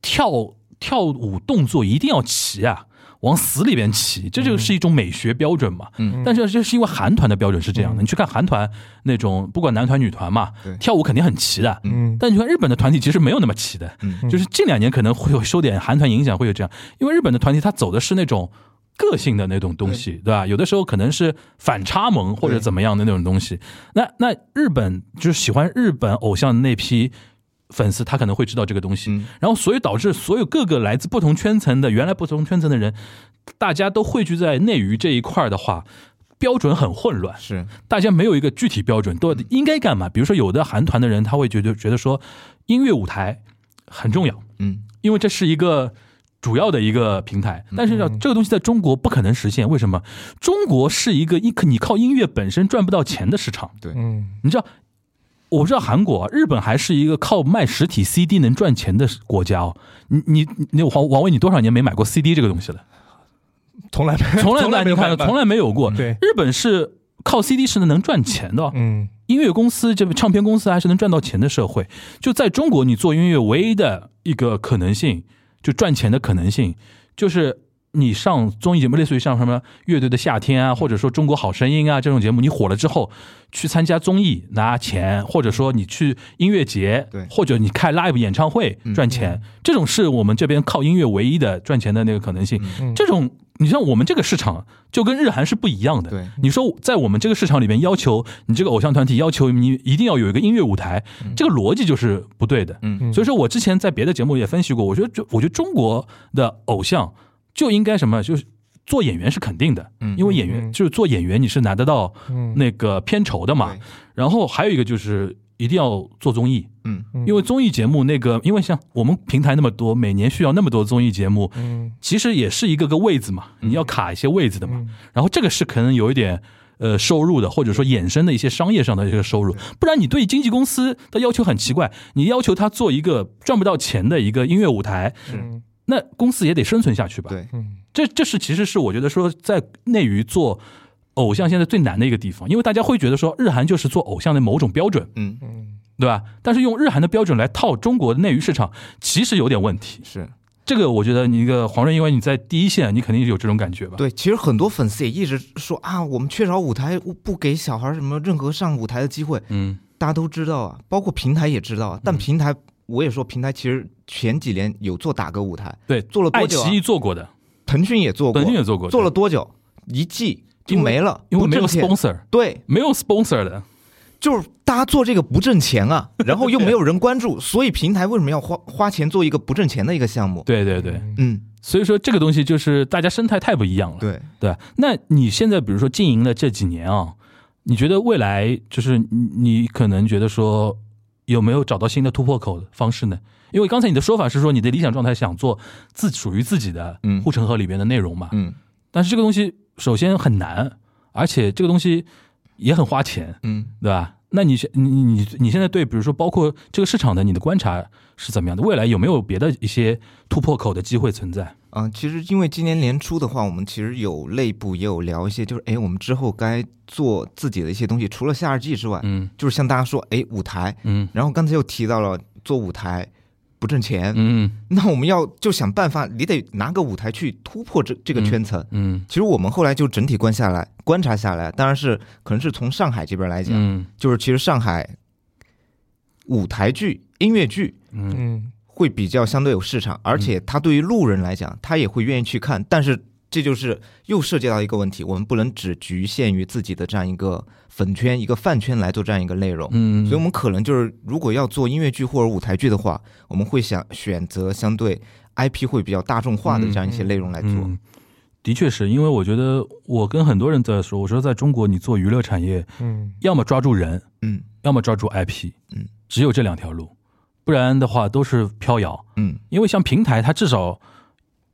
跳跳舞动作一定要齐啊，往死里边骑，这就是一种美学标准嘛。
嗯
但是这是因为韩团的标准是这样的，你去看韩团那种，不管男团女团嘛，跳舞肯定很齐的。
嗯
但你看日本的团体其实没有那么齐的，
嗯
就是近两年可能会有受点韩团影响，会有这样，因为日本的团体它走的是那种个性的那种东西，对吧？有的时候可能是反差萌或者怎么样的那种东西。那那日本就是喜欢日本偶像的那批粉丝，他可能会知道这个东西，
嗯
然后所以导致所有各个来自不同圈层的原来不同圈层的人，大家都汇聚在内娱这一块儿的话。标准很混乱，
是
大家没有一个具体标准，都应该干嘛？比如说，有的韩团的人他会觉得觉得说，音乐舞台很重要，
嗯
因为这是一个主要的一个平台。但是呢，这个东西在中国不可能实现，为什么？中国是一个一你靠音乐本身赚不到钱的市场。
嗯
你知道，我不知道韩国、日本还是一个靠卖实体 CD 能赚钱的国家哦。你你你王王威，你多少年没买过 CD 这个东西了？
从来没
从来
没
你看从来没有过。
对
日本是靠 CD 是能赚钱的哦。
嗯
音乐公司这个唱片公司还是能赚到钱的社会。就在中国，你做音乐唯一的一个可能性，就赚钱的可能性，就是你上综艺节目，类似于像什么《乐队的夏天》啊，或者说《中国好声音》啊这种节目，你火了之后去参加综艺拿钱，或者说你去音乐节，
对。
或者你开 live 演唱会赚钱，这种是我们这边靠音乐唯一的赚钱的那个可能性。
嗯。
这种你像我们这个市场就跟日韩是不一样的。
对。
你说在我们这个市场里面，要求你这个偶像团体要求你一定要有一个音乐舞台，这个逻辑就是不对的。
嗯。
所以说我之前在别的节目也分析过，我觉得就我觉得中国的偶像就应该什么，就是做演员是肯定的，
嗯。
因为演员
嗯。
就是做演员你是拿得到
嗯。
那个片酬的嘛。
对。
然后还有一个就是一定要做综艺，
嗯。
因为综艺节目那个，因为像我们平台那么多，每年需要那么多综艺节目，
嗯。
其实也是一个个位子嘛，你要卡一些位子的嘛。
嗯。
然后这个是可能有一点呃收入的，或者说衍生的一些商业上的一个收入，不然你对经纪公司的要求很奇怪，你要求他做一个赚不到钱的一个音乐舞台，
嗯
那公司也得生存下去吧？
对
嗯
这这是其实是我觉得说在内娱做偶像现在最难的一个地方，因为大家会觉得说日韩就是做偶像的某种标准，
嗯
嗯
对吧？但是用日韩的标准来套中国的内娱市场，其实有点问题。
是
这个我觉得你一个黄润，因为你在第一线，你肯定有这种感觉吧？
对。其实很多粉丝也一直说啊，我们缺少舞台，不给小孩什么任何上舞台的机会。
嗯，
大家都知道啊，包括平台也知道啊。但平台我也说，平台其实前几年有做打歌舞台，
对，
做了多久啊？
奇艺做过的，
腾讯也做过，
腾讯也做过，
做了多久？一季就没了，
因为没有 sponsor，
对，
没有 sponsor 的，
就是大家做这个不挣钱啊，然后又没有人关注，所以平台为什么要花花钱做一个不挣钱的一个项目？
对对对，
嗯，
所以说这个东西就是大家生态太不一样了，
对，
对。那你现在比如说经营了这几年啊，你觉得未来就是你你可能觉得说有没有找到新的突破口的方式呢？因为刚才你的说法是说你的理想状态想做自属于自己的
嗯
护城河里边的内容嘛，
嗯
但是这个东西首先很难，而且这个东西也很花钱，
嗯，
对吧？那你现你你你现在对比如说包括这个市场的你的观察是怎么样的？未来有没有别的一些突破口的机会存在？
嗯、其实因为今年年初的话，我们其实有内部也有聊一些，就是哎，我们之后该做自己的一些东西，除了夏日季之外，
嗯
就是像大家说，哎，舞台，
嗯
然后刚才又提到了做舞台不挣钱，
嗯。
那我们要就想办法，你得拿个舞台去突破这这个圈层。
嗯
其实我们后来就整体观下来观察下来，当然是可能是从上海这边来讲，
嗯。
就是其实上海舞台剧、音乐剧
嗯。
嗯
会比较相对有市场，而且他对于路人来讲，他也会愿意去看。但是这就是又涉及到一个问题，我们不能只局限于自己的这样一个粉圈、一个饭圈来做这样一个内容。
嗯，
所以，我们可能就是，如果要做音乐剧或者舞台剧的话，我们会想选择相对 IP 会比较大众化的这样一些内容来做。
嗯，的确是因为我觉得我跟很多人在说，我说在中国你做娱乐产业，
嗯
要么抓住人，
嗯
要么抓住 IP，
嗯，
只有这两条路，不然的话都是飘摇。
嗯
因为像平台，它至少，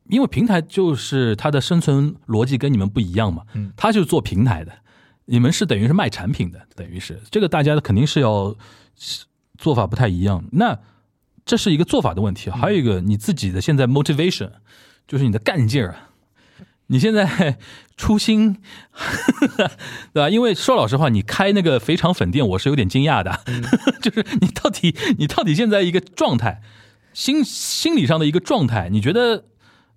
因为平台就是它的生存逻辑跟你们不一样嘛，
嗯，
它就是做平台的，你们是等于是卖产品的，等于是这个大家肯定是要做法不太一样。那这是一个做法的问题，还有一个你自己的现在 motivation，就是你的干劲儿啊。你现在 初心，对吧？因为说老实话，你开那个肥肠粉店，我是有点惊讶的，就是你到底你到底现在一个状态，心心理上的一个状态，你觉得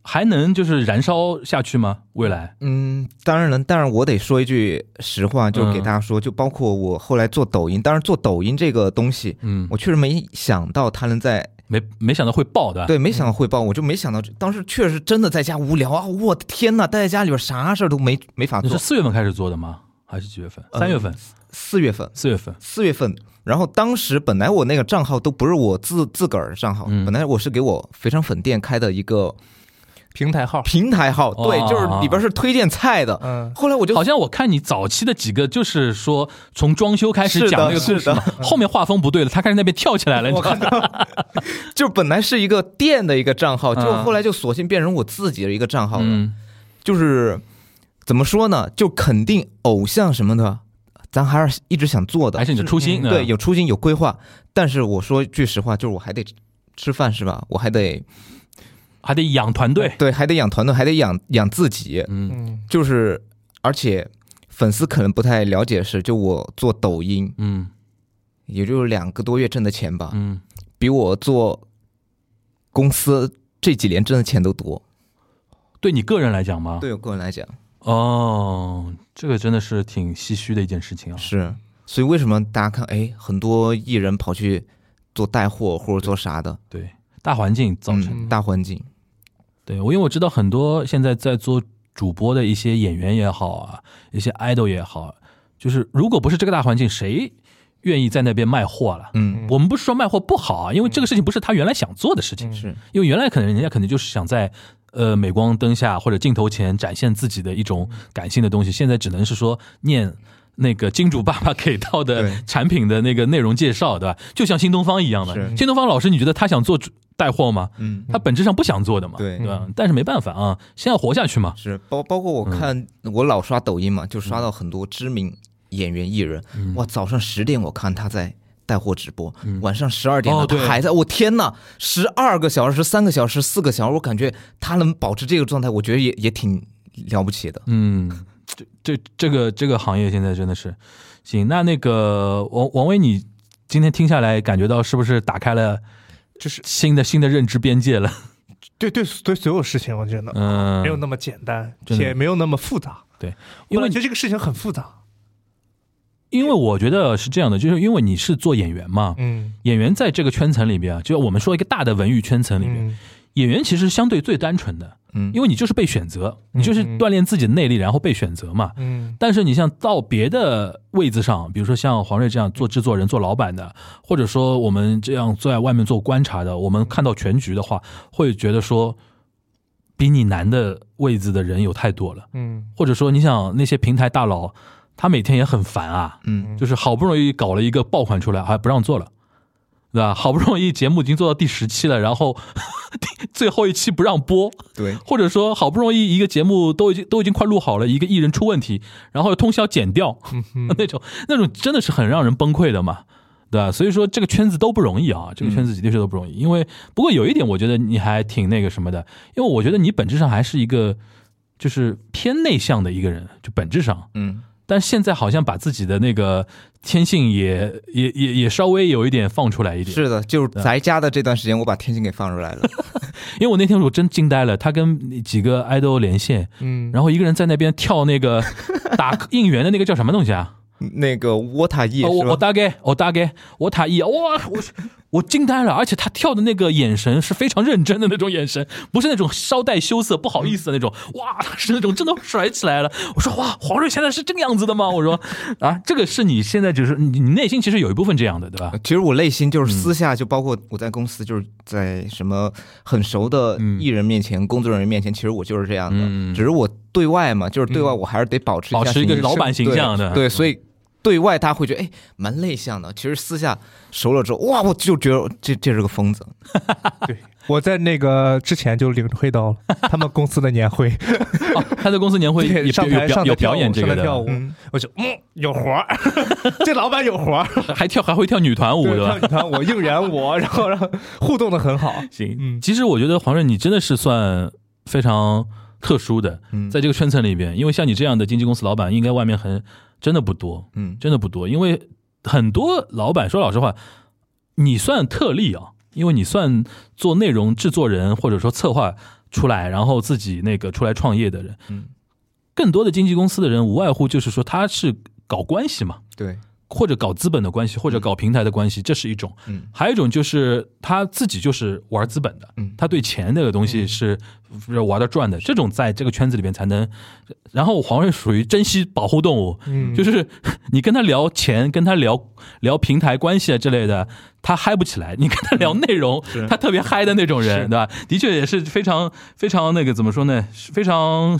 还能就是燃烧下去吗？未来？
嗯，当然能，但是我得说一句实话，就给大家说，就包括我后来做抖音，当然做抖音这个东西，
嗯，
我确实没想到它能在
没没想到会爆的，
对，没想到会爆，我就没想到，当时确实真的在家无聊啊！我的天呐，待在家里边啥事儿都没没法做。
你是四月份开始做的吗？还是几月份？
呃
三月份？
四月份，
四月份？
四月份，然后当时本来我那个账号都不是我自自个儿的账号，
嗯
本来我是给我肥肠粉店开的一个
平台号，
平台号，对，
哦
就是里边是推荐菜的。
嗯
后来我就
好像我看你早期的几个，就是说从装修开始讲那个故事嘛，后面画风不对了，他开始那边跳起来了，你知道吗？
就本来是一个店的一个账号，就
嗯
后来就索性变成我自己的一个账号了。
嗯
就是怎么说呢？就肯定偶像什么的，咱还是一直想做的，
还是你的初心，
嗯
对，有初心有规划。但是我说句实话，就是我还得吃饭是吧？我还得
还得养团队，
对，还得养团队，还得养养自己。
嗯。
嗯。
就是而且粉丝可能不太了解的是，就我做抖音，
嗯。
也就两个多月挣的钱吧，
嗯，
比我做公司这几年挣的钱都多。
对你个人来讲吗？
对我个人来讲。
哦，这个真的是挺唏嘘的一件事情啊。
是，所以为什么大家看，哎，很多艺人跑去做带货或者做啥的，
对，大环境造成。
嗯、大环境，
对我，因为我知道很多现在在做主播的一些演员也好啊，一些 idol 也好，就是如果不是这个大环境，谁愿意在那边卖货了？
嗯，
我们不是说卖货不好啊，因为这个事情不是他原来想做的事情，
嗯
是，
因为原来可能人家可能就是想在呃镁光灯下或者镜头前展现自己的一种感性的东西，现在只能是说念。那个金主爸爸给到的产品的那个内容介绍，对吧？就像新东方一样的，新东方老师，你觉得他想做主带货吗？
嗯，
他本质上不想做的嘛，
对
对吧？但是没办法啊，先要活下去嘛。
是，包包括我看我老刷抖音嘛，就刷到很多知名演员艺人，
嗯
哇，早上十点我看他在。带货直播，
嗯
晚上十二点了，
哦
他还在，我天呐，十二个小时、三个小时、四个小时，我感觉他能保持这个状态，我觉得也也挺了不起的。
嗯，这这这个这个行业现在真的是行。那那个王王威，你今天听下来，感觉到是不是打开了
就是
新的新的认知边界了？
对 对对，所有事情我觉得
嗯，
没有那么简单，
真的
且没有那么复杂。
对，
因
因为
为我觉得这个事情很复杂。
因为我觉得是这样的，就是因为你是做演员嘛，
嗯
演员在这个圈层里边啊，就我们说一个大的文娱圈层里面，
嗯
演员其实相对最单纯的，
嗯，
因为你就是被选择，你就是锻炼自己的内力，然后被选择嘛。
嗯。
但是你像到别的位子上，比如说像黄瑞这样做制作人、做老板的，或者说我们这样在外面做观察的，我们看到全局的话，会觉得说，比你难的位置的人有太多了。
嗯。
或者说，你想那些平台大佬，他每天也很烦啊，
嗯。
就是好不容易搞了一个爆款出来，还不让做了，对吧？好不容易节目已经做到第十期了，然后 最后一期不让播，
对，
或者说好不容易一个节目都已经都已经快录好了，一个艺人出问题，然后通宵剪掉，那种那种真的是很让人崩溃的嘛，对吧？所以说这个圈子都不容易啊，这个圈子的确都不容易。因为不过有一点，我觉得你还挺那个什么的，因为我觉得你本质上还是一个就是偏内向的一个人，就本质上。
嗯，
但现在好像把自己的那个天性也也也也稍微有一点放出来一点，
是的，就是宅家的这段时间，我把天性给放出来了。
因为我那天我真惊呆了，他跟几个爱豆连线，
嗯，
然后一个人在那边跳那个 打应援的那个叫什么东西啊？
那个沃塔叶
哦，我？我大概我大概我塔一哇，我我惊呆了，而且他跳的那个眼神是非常认真的那种眼神，不是那种稍带羞涩、不好意思的那种，哇，他是那种真的甩起来了。我说哇，黄睿现在是这个样子的吗？我说啊，这个是你现在就是你你内心其实有一部分这样的，对吧？
其实我内心就是私下，就包括我在公司，就是在什么很熟的艺人面前、工作人员面前，其实我就是这样的。
嗯
只是我对外嘛，就是对外我还是得保持
保持一个老板形象的
对，对所以对外大家会觉得哎蛮内向的，其实私下熟了之后，哇，我就觉得这这是个疯子。
对，我在那个之前就领会到了 他们公司的年会，
哦，他在公司年会
对
有
上台上
有表演这个的，
跳舞，我就嗯有活儿，这老板有活儿，
还跳还会跳女团舞，对吧？
跳？女团舞应援我，然后让互动的很好，
行，
嗯。
其实我觉得黄润你真的是算非常特殊的，
嗯。
在这个圈层里边，因为像你这样的经纪公司老板，应该外面很真的不多，
嗯。
真的不多。因为很多老板说老实话，你算特例啊，因为你算做内容制作人或者说策划出来，然后自己那个出来创业的人，
嗯，
更多的经纪公司的人无外乎就是说他是搞关系嘛，
对，
或者搞资本的关系，或者搞平台的关系，这是一种。
嗯
还有一种就是他自己就是玩资本的，
嗯
他对钱那个东西是是玩的转的，这种在这个圈子里面才能。然后黄瑞属于珍惜保护动物，
嗯
就是 你跟他聊钱，跟他聊聊平台关系啊之类的，他嗨不起来；你跟他聊内容，他特别嗨的那种人，对吧？的确也是非常非常那个怎么说呢？非常。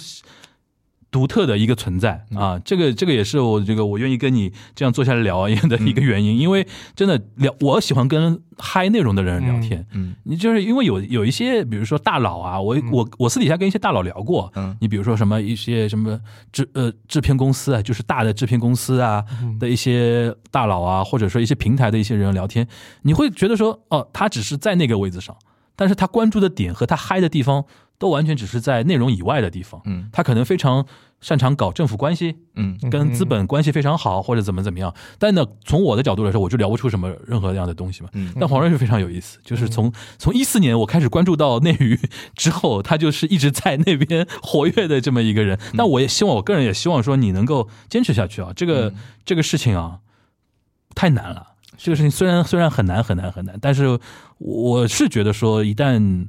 独特的一个存在啊，这个这个也是我这个我愿意跟你这样坐下来聊的一个原因，因为真的聊，我喜欢跟嗨内容的人聊天，
嗯
你就是因为有有一些，比如说大佬啊，我我我私底下跟一些大佬聊过，
嗯。
你比如说什么一些什么制呃制片公司啊，就是大的制片公司啊的一些大佬啊，或者说一些平台的一些人聊天，你会觉得说，哦，他只是在那个位置上，但是他关注的点和他嗨的地方都完全只是在内容以外的地方，
嗯
他可能非常擅长搞政府关系，
嗯
跟资本关系非常好，或者怎么怎么样。但呢，从我的角度来说，我就聊不出什么任何样的东西嘛。
嗯
但黄瑞是非常有意思，就是从从一四年我开始关注到内娱之后，他就是一直在那边活跃的这么一个人。但我也希望，我个人也希望说你能够坚持下去啊。这个这个事情啊，太难了。这个事情虽然虽然很难很难很难，但是我是觉得说，一旦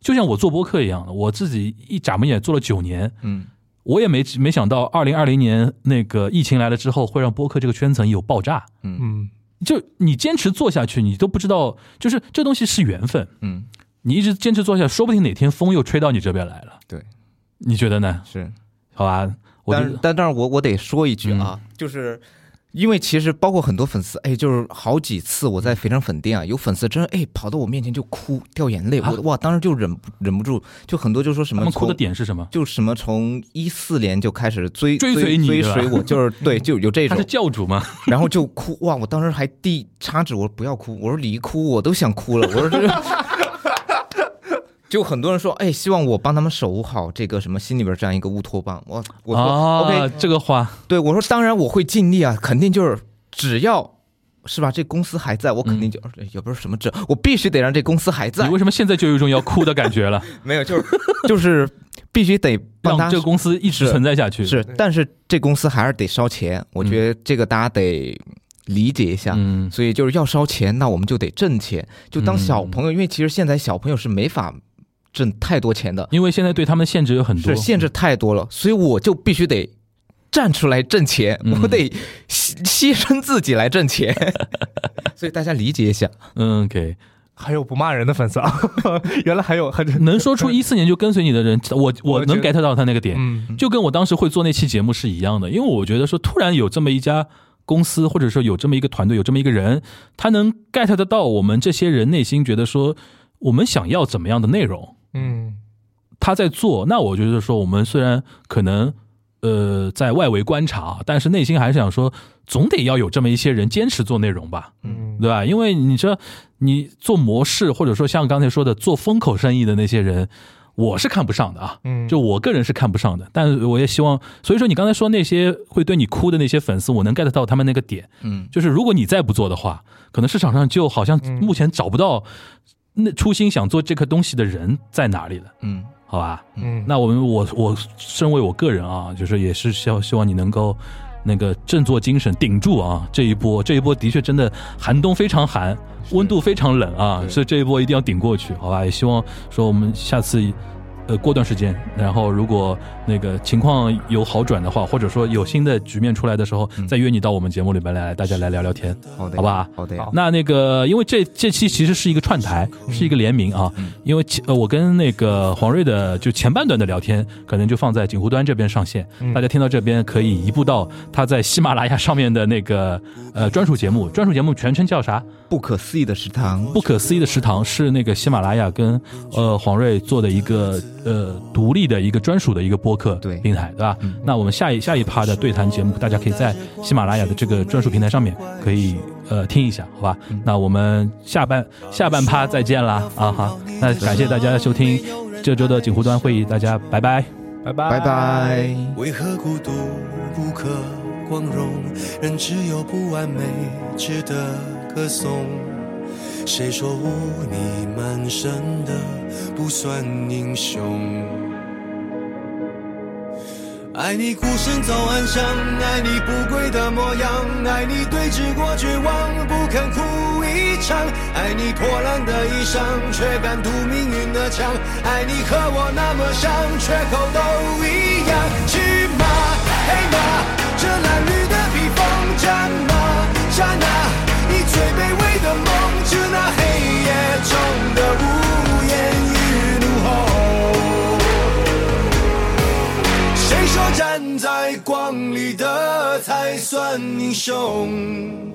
就像我做播客一样的，我自己一眨巴眼做了九年，
嗯
我也没没想到，二零二零年那个疫情来了之后，会让播客这个圈层有爆炸。
嗯
就你坚持做下去，你都不知道，就是这东西是缘分。
嗯，
你一直坚持做下去，说不定哪天风又吹到你这边来了。
对，
你觉得呢？
是。
好吧，
但
得
但但是我我得说一句啊，就是因为其实包括很多粉丝，哎，就是好几次我在肥肠粉店啊，有粉丝真的哎跑到我面前就哭掉眼泪，
啊
我哇当时就忍忍不住，就很多就说什么
他们哭的点是什么？
就什么从一四年就开始追
追随你
追随我，就是对 就有这种
他是，教主吗？
然后就哭哇，我当时还递叉纸，我说不要哭，我说你一哭我都想哭了，我说这。就很多人说，哎，希望我帮他们守护好这个什么心里边这样一个乌托邦。我我说、
啊
OK，
这个话
对，我说当然我会尽力啊，肯定就是只要是吧，这公司还在，我肯定就、也不是什么这，我必须得让这公司还在
你。为什么现在就有一种要哭的感觉了？
没有，就是就是必须得帮他
让这个公司一直存在下去。
是，但是这公司还是得烧钱，我觉得这个大家得理解一下。
嗯，
所以就是要烧钱，那我们就得挣钱。就当小
嗯
朋友，因为其实现在小朋友是没法挣太多钱的，
因为现在对他们限制有很多。
是，限制太多了，所以我就必须得站出来挣钱，
嗯。
我得牺牺牲自己来挣钱，所以大家理解一下。
嗯，OK。
还有不骂人的粉丝啊，原来还有还
能说出一四年就跟随你的人，我我能 get 到他那个点，
嗯。
就跟我当时会做那期节目是一样的，因为我觉得说突然有这么一家公司，或者说有这么一个团队，有这么一个人，他能 get 得到我们这些人内心觉得说我们想要怎么样的内容，
嗯。
他在做，那我觉得说我们虽然可能呃在外围观察，但是内心还是想说，总得要有这么一些人坚持做内容吧，
嗯。
对吧？因为你说你做模式，或者说像刚才说的做风口生意的那些人，我是看不上的啊。
嗯，
就我个人是看不上的，但是我也希望，所以说你刚才说那些会对你哭的那些粉丝，我能 get 到他们那个点，
嗯，
就是如果你再不做的话，可能市场上就好像
嗯。
目前找不到那初心想做这个东西的人在哪里了，
嗯
好吧？
嗯
那我们我我身为我个人啊，就是也是希望希望你能够那个振作精神，顶住啊这一波，这一波的确真的寒冬非常寒，温度非常冷啊，所以这一波一定要顶过去，好吧？也希望说我们下次。呃，过段时间，然后如果那个情况有好转的话，或者说有新的局面出来的时候，再约你到我们节目里面来，大家来聊聊天。
好的，
好吧
好的，
那那个，因为这这期其实是一个串台，是一个联名啊。因为其呃，我跟那个黄瑞的就前半段的聊天，可能就放在锦湖端这边上线，大家听到这边可以移步到他在喜马拉雅上面的那个呃专属节目，专属节目全称叫啥？
不可思议的食堂，
不可思议的食堂是那个喜马拉雅跟呃黄瑞做的一个呃独立的一个专属的一个播客
对
平台，对吧？那我们下一下一趴的对谈节目，大家可以在喜马拉雅的这个专属平台上面可以呃听一下，好吧？那我们下半下半趴再见啦啊哈！那感谢大家收听这周的锦湖端会议，大家拜拜。
拜拜
拜拜。
为何孤独不可光荣？人只有不完美值得歌颂。谁说污泥满身的不算英雄？爱你孤身走暗巷，爱你不跪的模样，爱你对峙过绝望，不肯哭一场，爱你破烂的衣裳，却敢堵命运的枪，爱你和我那么像，缺口都一样。去马黑马，这褴褛的披风，战马战啊，谁说站在光里的才算英雄？